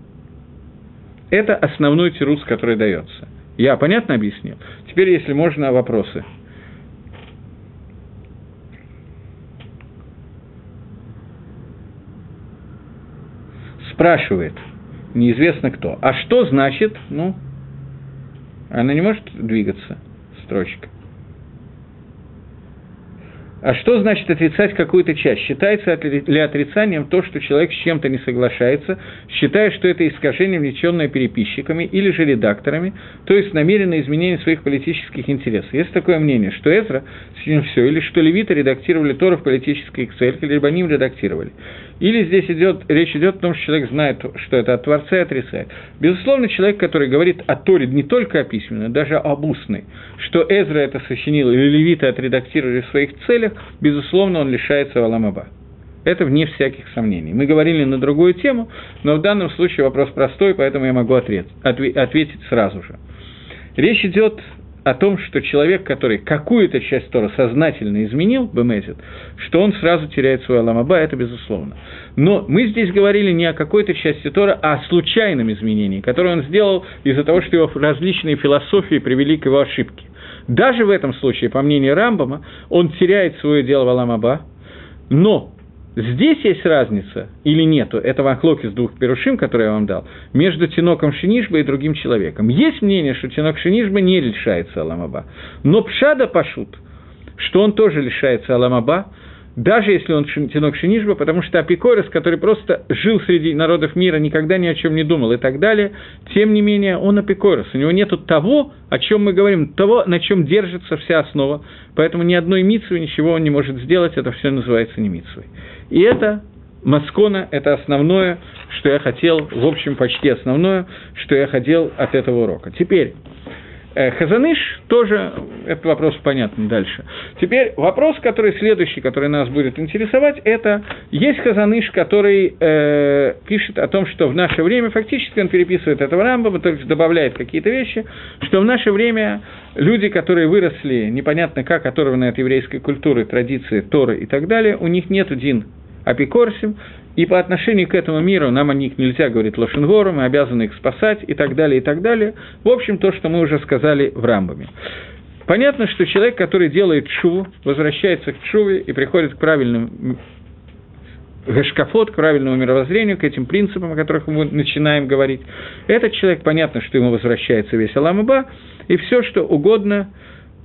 Это основной тирус, который дается. Я понятно объяснил? Теперь, если можно, вопросы. Спрашивает, неизвестно кто. А что значит, ну, она не может двигаться, строчка. А что значит отрицать какую-то часть? Считается ли отрицанием то, что человек с чем-то не соглашается, считая, что это искажение, внесенное переписчиками или же редакторами, то есть намеренное изменение своих политических интересов. Есть такое мнение, что Эзра с ним все, или что левиты редактировали Тору в политических целях, или ним редактировали. Или здесь идет, речь идет о том, что человек знает, что это от Творца и отрицает. Безусловно, человек, который говорит о Торе не только о письменной, даже об устной, что Эзра это сочинил или левиты отредактировали в своих целях, безусловно, он лишается Валамаба. Это вне всяких сомнений. Мы говорили на другую тему, но в данном случае вопрос простой, поэтому я могу ответ, ответить сразу же. Речь идет о том, что человек, который какую-то часть Тора сознательно изменил, Бемезит, что он сразу теряет свой Аламаба, это безусловно. Но мы здесь говорили не о какой-то части Тора, а о случайном изменении, которое он сделал из-за того, что его различные философии привели к его ошибке. Даже в этом случае, по мнению Рамбама, он теряет свое дело в Аламаба, но Здесь есть разница или нету, это вахлок из двух перушим, которые я вам дал, между Тиноком Шинишба и другим человеком. Есть мнение, что Тинок Шинишба не лишается Аламаба, но Пшада Пашут, что он тоже лишается Аламаба, даже если он тинок Шинишба, потому что Апикорис, который просто жил среди народов мира, никогда ни о чем не думал и так далее, тем не менее он Апикорис. У него нет того, о чем мы говорим, того, на чем держится вся основа, поэтому ни одной митсвы, ничего он не может сделать, это все называется не митсвой. И это Маскона – это основное, что я хотел, в общем, почти основное, что я хотел от этого урока. Теперь, Э, Хазаныш тоже, этот вопрос понятен дальше. Теперь вопрос, который следующий, который нас будет интересовать, это есть Хазаныш, который э, пишет о том, что в наше время, фактически он переписывает этого Рамбама, то есть добавляет какие-то вещи, что в наше время люди, которые выросли непонятно как, оторваны от еврейской культуры, традиции, Торы и так далее, у них нет дин апикорсим, и по отношению к этому миру нам о них нельзя говорить лошенгору, мы обязаны их спасать и так далее, и так далее. В общем, то, что мы уже сказали в Рамбаме. Понятно, что человек, который делает шуву, возвращается к шуве и приходит к правильным гашкафот, к правильному мировоззрению, к этим принципам, о которых мы начинаем говорить. Этот человек, понятно, что ему возвращается весь Аламаба, и все, что угодно,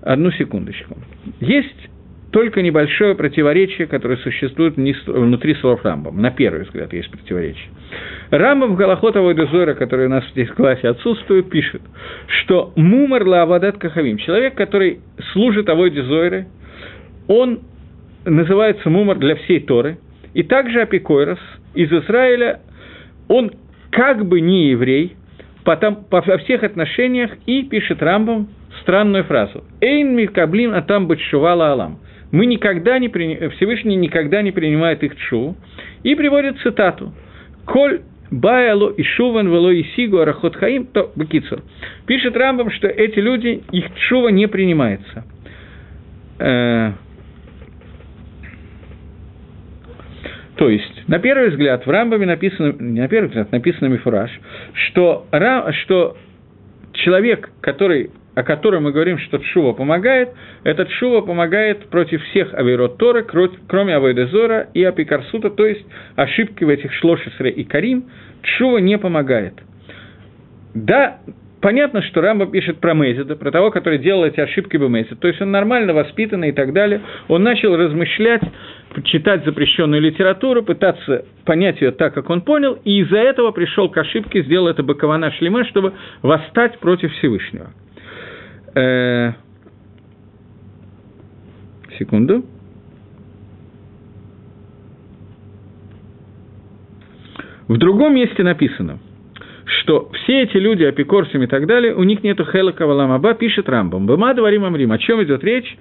одну секундочку. Есть только небольшое противоречие, которое существует внутри слов Рамбам. На первый взгляд есть противоречие. Рамбам в Галахот Авойдезора, который у нас здесь в классе отсутствует, пишет, что мумар лаавадат кахавим, человек, который служит Авойдезоре, он называется мумар для всей Торы, и также Апикойрос из Израиля, он как бы не еврей, потом, по, во всех отношениях, и пишет Рамбам странную фразу «Эйн микаблин атам бачшувала алам» мы никогда не при... Всевышний никогда не принимает их чу, и приводит цитату «Коль Баяло и Шуван Вело и Сигу Арахот Хаим, то Бакицур. Пишет Рамбам, что эти люди, их чува не принимается. Э, то есть, на первый взгляд, в Рамбаме написано, не на первый взгляд, написано Мифураж, что, что человек, который о котором мы говорим, что Тшува помогает, этот Тшува помогает против всех Авейрот Торы, кроме Авейдезора и Апикарсута, то есть ошибки в этих Шлошесре и Карим, Тшува не помогает. Да, понятно, что Рамба пишет про Мезида, про того, который делал эти ошибки в Мезид, то есть он нормально воспитанный и так далее, он начал размышлять, читать запрещенную литературу, пытаться понять ее так, как он понял, и из-за этого пришел к ошибке, сделал это Бакована Шлема, чтобы восстать против Всевышнего. Э, секунду. В другом месте написано, что все эти люди, апикорсим и так далее, у них нету хелака валамаба, пишет Рамбам. Быма дворим амрим. О чем идет речь?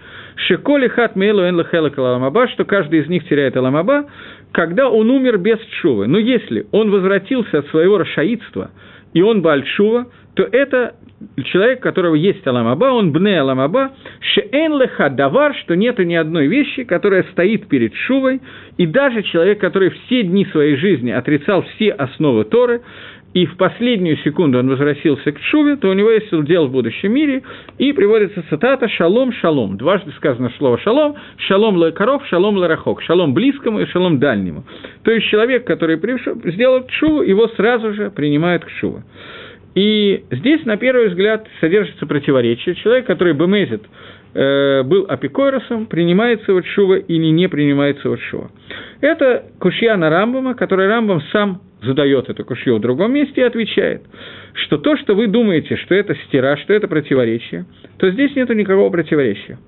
Шеколи хат мейлу энла хелака валамаба, что каждый из них теряет аламаба, когда он умер без чувы. Но если он возвратился от своего расшаидства, и он бальшува, то это человек, у которого есть Аламаба, он бне Аламаба, шеэн леха давар, что нету ни одной вещи, которая стоит перед Шувой, и даже человек, который все дни своей жизни отрицал все основы Торы, и в последнюю секунду он возвратился к Шуве, то у него есть удел в будущем мире, и приводится цитата «Шалом, шалом». Дважды сказано слово «шалом», «шалом коров, «шалом рахок, «шалом близкому» и «шалом дальнему». То есть человек, который сделал Шуву, его сразу же принимают к Шуве. И здесь, на первый взгляд, содержится противоречие. Человек, который бемезит, э, был апикойросом, принимается вот шува или не принимается вот шува. Это кушья на Рамбама, который Рамбам сам задает эту кушью в другом месте и отвечает, что то, что вы думаете, что это стира, что это противоречие, то здесь нет никакого противоречия.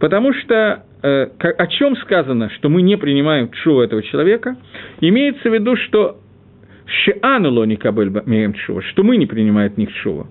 Потому что э, о чем сказано, что мы не принимаем чуву этого человека, имеется в виду, что Что мы не принимаем от них чува.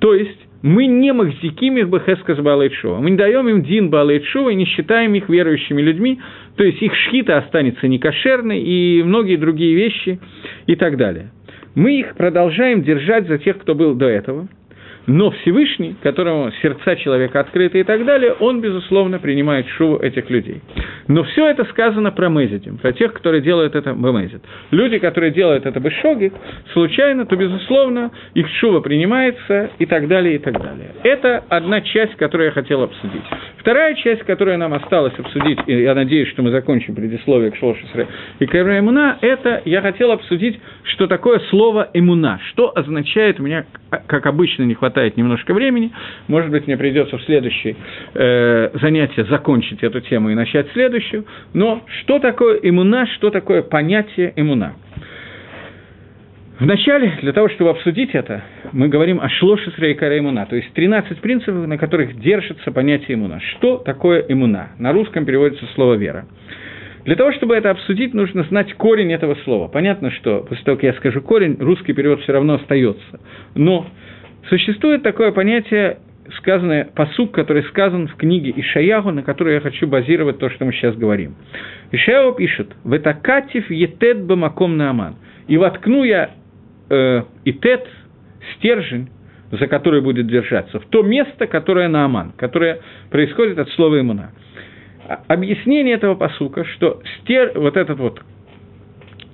То есть, мы не махзиким их бахескас балайчува. Мы не даем им дин балайчува и не считаем их верующими людьми, то есть их шхита останется некошерной и многие другие вещи и так далее. Мы их продолжаем держать за тех, кто был до этого – но Всевышний, которому сердца человека открыты и так далее, он, безусловно, принимает шуву этих людей. Но все это сказано про Мезидим, про тех, которые делают это Бемезид. Люди, которые делают это Бешоги, случайно, то, безусловно, их шува принимается и так далее, и так далее. Это одна часть, которую я хотел обсудить. Вторая часть, которую нам осталось обсудить, и я надеюсь, что мы закончим предисловие к Шлошесре и к Эмуна, это я хотел обсудить, что такое слово «эмуна», что означает, у меня, как обычно, не хватает немножко времени, может быть, мне придется в следующее э, занятие закончить эту тему и начать следующую, но что такое иммуна, что такое понятие иммуна? Вначале, для того, чтобы обсудить это, мы говорим о шлоше срейкара иммуна, то есть 13 принципов, на которых держится понятие иммуна. Что такое иммуна? На русском переводится слово «вера». Для того, чтобы это обсудить, нужно знать корень этого слова. Понятно, что после того, как я скажу корень, русский перевод все равно остается. Но Существует такое понятие, сказанное, посук, который сказан в книге Ишаягу, на которой я хочу базировать то, что мы сейчас говорим. Ишаягу пишет «Ветакатив етет бамаком нааман» «И воткну я э, итет, стержень, за который будет держаться, в то место, которое нааман, которое происходит от слова имуна». Объяснение этого посука, что стер, вот этот вот,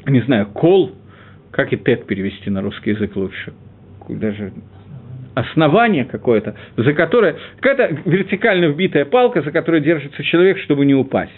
не знаю, кол, как и тет перевести на русский язык лучше, даже основание какое-то, за которое, какая-то вертикально вбитая палка, за которую держится человек, чтобы не упасть.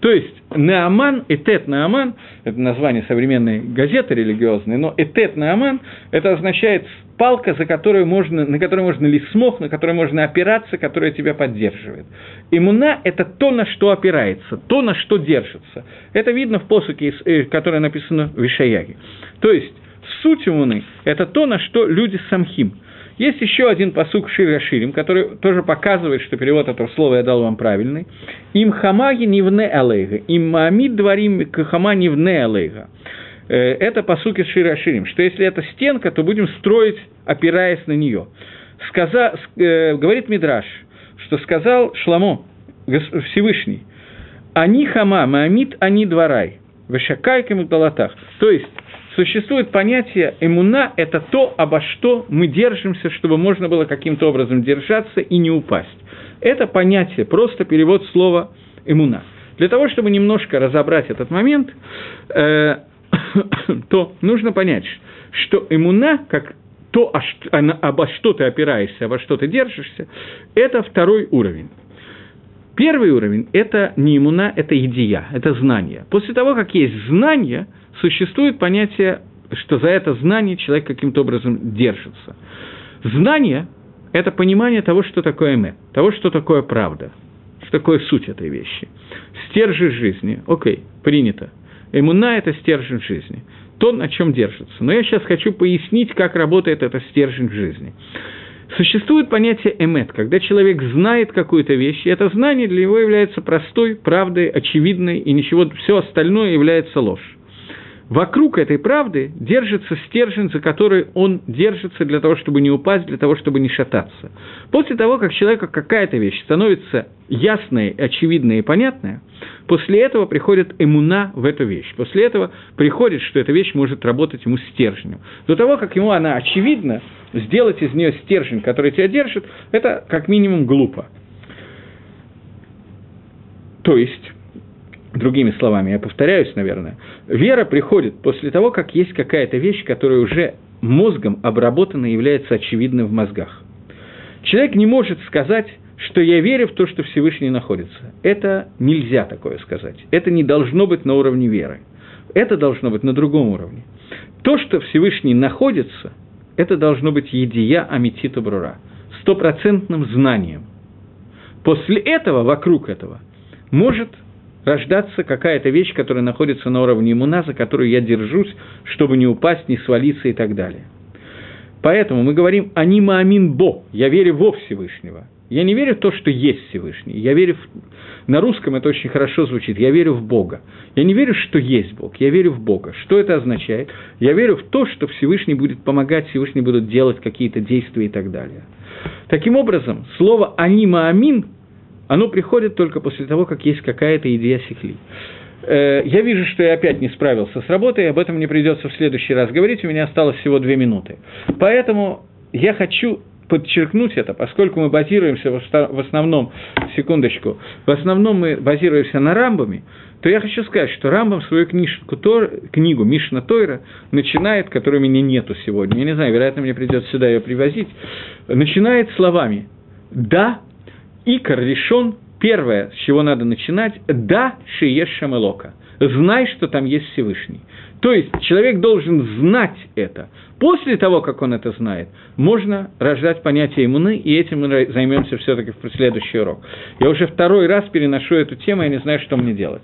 То есть Неаман, Этет Неаман, это название современной газеты религиозной, но Этет Неаман, это означает палка, за которую можно, на которой можно лисмох, на которой можно опираться, которая тебя поддерживает. Имуна – это то, на что опирается, то, на что держится. Это видно в посуке, э, которое написано в Ишаяге. То есть, суть имуны – это то, на что люди самхим – есть еще один посук Шира Ширим, который тоже показывает, что перевод этого слова я дал вам правильный. Им хамаги нивне алейга, им маамид дворим кахама нивне алейга. Э, это посук из Шира Ширим, что если это стенка, то будем строить, опираясь на нее. Сказа, э, говорит Мидраш, что сказал Шламо, Всевышний, они хама, маамид, они дворай, вешакайкам и талатах. То есть, существует понятие эмуна – это то, обо что мы держимся, чтобы можно было каким-то образом держаться и не упасть. Это понятие, просто перевод слова эмуна. Для того, чтобы немножко разобрать этот момент, э, (coughs) то нужно понять, что эмуна, как то, обо что ты опираешься, обо что ты держишься, это второй уровень. Первый уровень – это не иммуна, это идея, это знание. После того, как есть знание – существует понятие, что за это знание человек каким-то образом держится. Знание – это понимание того, что такое эме, того, что такое правда, что такое суть этой вещи. Стержень жизни, окей, принято. Эмуна – это стержень жизни, то, на чем держится. Но я сейчас хочу пояснить, как работает этот стержень жизни. Существует понятие эмет, когда человек знает какую-то вещь, и это знание для него является простой, правдой, очевидной, и ничего, все остальное является ложь. Вокруг этой правды держится стержень, за который он держится для того, чтобы не упасть, для того, чтобы не шататься. После того, как человеку какая-то вещь становится ясная, очевидная и понятная, после этого приходит эмуна в эту вещь. После этого приходит, что эта вещь может работать ему стержнем. До того, как ему она очевидна, сделать из нее стержень, который тебя держит, это как минимум глупо. То есть, другими словами, я повторяюсь, наверное, вера приходит после того, как есть какая-то вещь, которая уже мозгом обработана и является очевидной в мозгах. Человек не может сказать, что я верю в то, что Всевышний находится. Это нельзя такое сказать. Это не должно быть на уровне веры. Это должно быть на другом уровне. То, что Всевышний находится, это должно быть едия аметита брура, стопроцентным знанием. После этого, вокруг этого, может рождаться какая-то вещь, которая находится на уровне иммуна, за которую я держусь, чтобы не упасть, не свалиться и так далее. Поэтому мы говорим «анима амин бо» – «я верю во Всевышнего». Я не верю в то, что есть Всевышний. Я верю в... На русском это очень хорошо звучит. Я верю в Бога. Я не верю, что есть Бог. Я верю в Бога. Что это означает? Я верю в то, что Всевышний будет помогать, Всевышний будет делать какие-то действия и так далее. Таким образом, слово «анима амин» оно приходит только после того, как есть какая-то идея сихли. Э, я вижу, что я опять не справился с работой, об этом мне придется в следующий раз говорить, у меня осталось всего две минуты. Поэтому я хочу подчеркнуть это, поскольку мы базируемся в основном, секундочку, в основном мы базируемся на Рамбами, то я хочу сказать, что Рамбам свою книжку, Тор, книгу Мишна Тойра начинает, которой у меня нету сегодня, я не знаю, вероятно, мне придется сюда ее привозить, начинает словами «Да, Икар решен, первое, с чего надо начинать, «Да, шиеш шамелока» знай, что там есть Всевышний. То есть человек должен знать это. После того, как он это знает, можно рождать понятие иммуны, и этим мы займемся все-таки в следующий урок. Я уже второй раз переношу эту тему, я не знаю, что мне делать.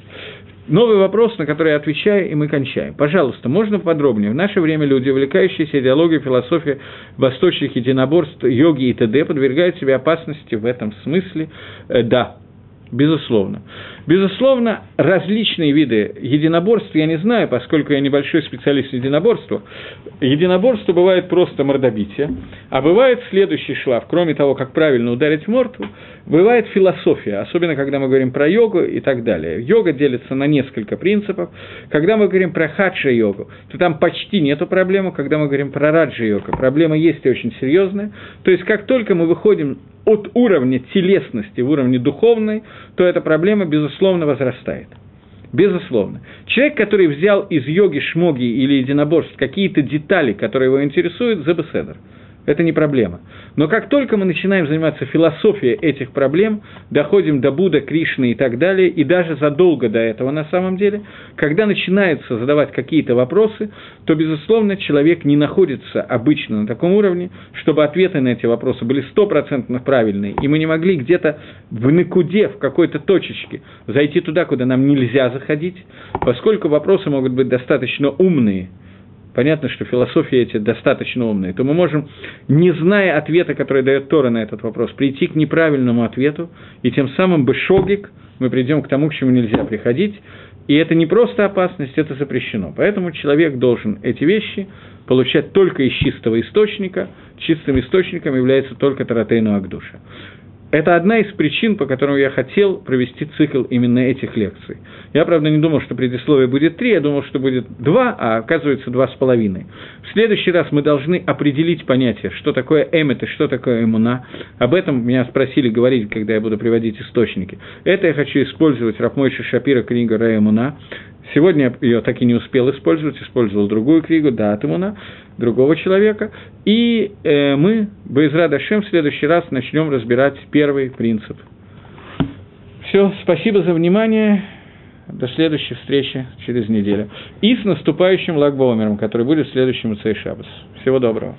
Новый вопрос, на который я отвечаю, и мы кончаем. Пожалуйста, можно подробнее? В наше время люди, увлекающиеся идеологией, философией восточных единоборств, йоги и т.д., подвергают себе опасности в этом смысле? Э, да, безусловно. Безусловно, различные виды единоборств я не знаю, поскольку я небольшой специалист в единоборствах. Единоборство бывает просто мордобитие, а бывает следующий шлаф, кроме того, как правильно ударить морду, бывает философия, особенно когда мы говорим про йогу и так далее. Йога делится на несколько принципов. Когда мы говорим про хаджа-йогу, то там почти нету проблемы. Когда мы говорим про раджа-йогу, проблема есть и очень серьезная. То есть, как только мы выходим от уровня телесности в уровне духовной, то эта проблема, безусловно, возрастает. Безусловно. Человек, который взял из йоги, шмоги или единоборств какие-то детали, которые его интересуют, за беседер – это не проблема. Но как только мы начинаем заниматься философией этих проблем, доходим до Будда, Кришны и так далее, и даже задолго до этого на самом деле, когда начинается задавать какие-то вопросы, то, безусловно, человек не находится обычно на таком уровне, чтобы ответы на эти вопросы были стопроцентно правильные, и мы не могли где-то в накуде, в какой-то точечке зайти туда, куда нам нельзя заходить, поскольку вопросы могут быть достаточно умные – понятно, что философии эти достаточно умные, то мы можем, не зная ответа, который дает Тора на этот вопрос, прийти к неправильному ответу, и тем самым бы шогик мы придем к тому, к чему нельзя приходить, и это не просто опасность, это запрещено. Поэтому человек должен эти вещи получать только из чистого источника. Чистым источником является только Таратейну Агдуша. Это одна из причин, по которым я хотел провести цикл именно этих лекций. Я, правда, не думал, что предисловие будет три, я думал, что будет два, а оказывается два с половиной. В следующий раз мы должны определить понятие, что такое эмет и что такое эмуна. Об этом меня спросили говорить, когда я буду приводить источники. Это я хочу использовать Рафмойши Шапира, книга Ра Эмуна. Сегодня я ее так и не успел использовать, использовал другую книгу, да, Атамуна, другого человека. И э, мы, Байзра Дашем, в следующий раз начнем разбирать первый принцип. Все, спасибо за внимание. До следующей встречи через неделю. И с наступающим Лагбомером, который будет в следующем Цей Шабас. Всего доброго.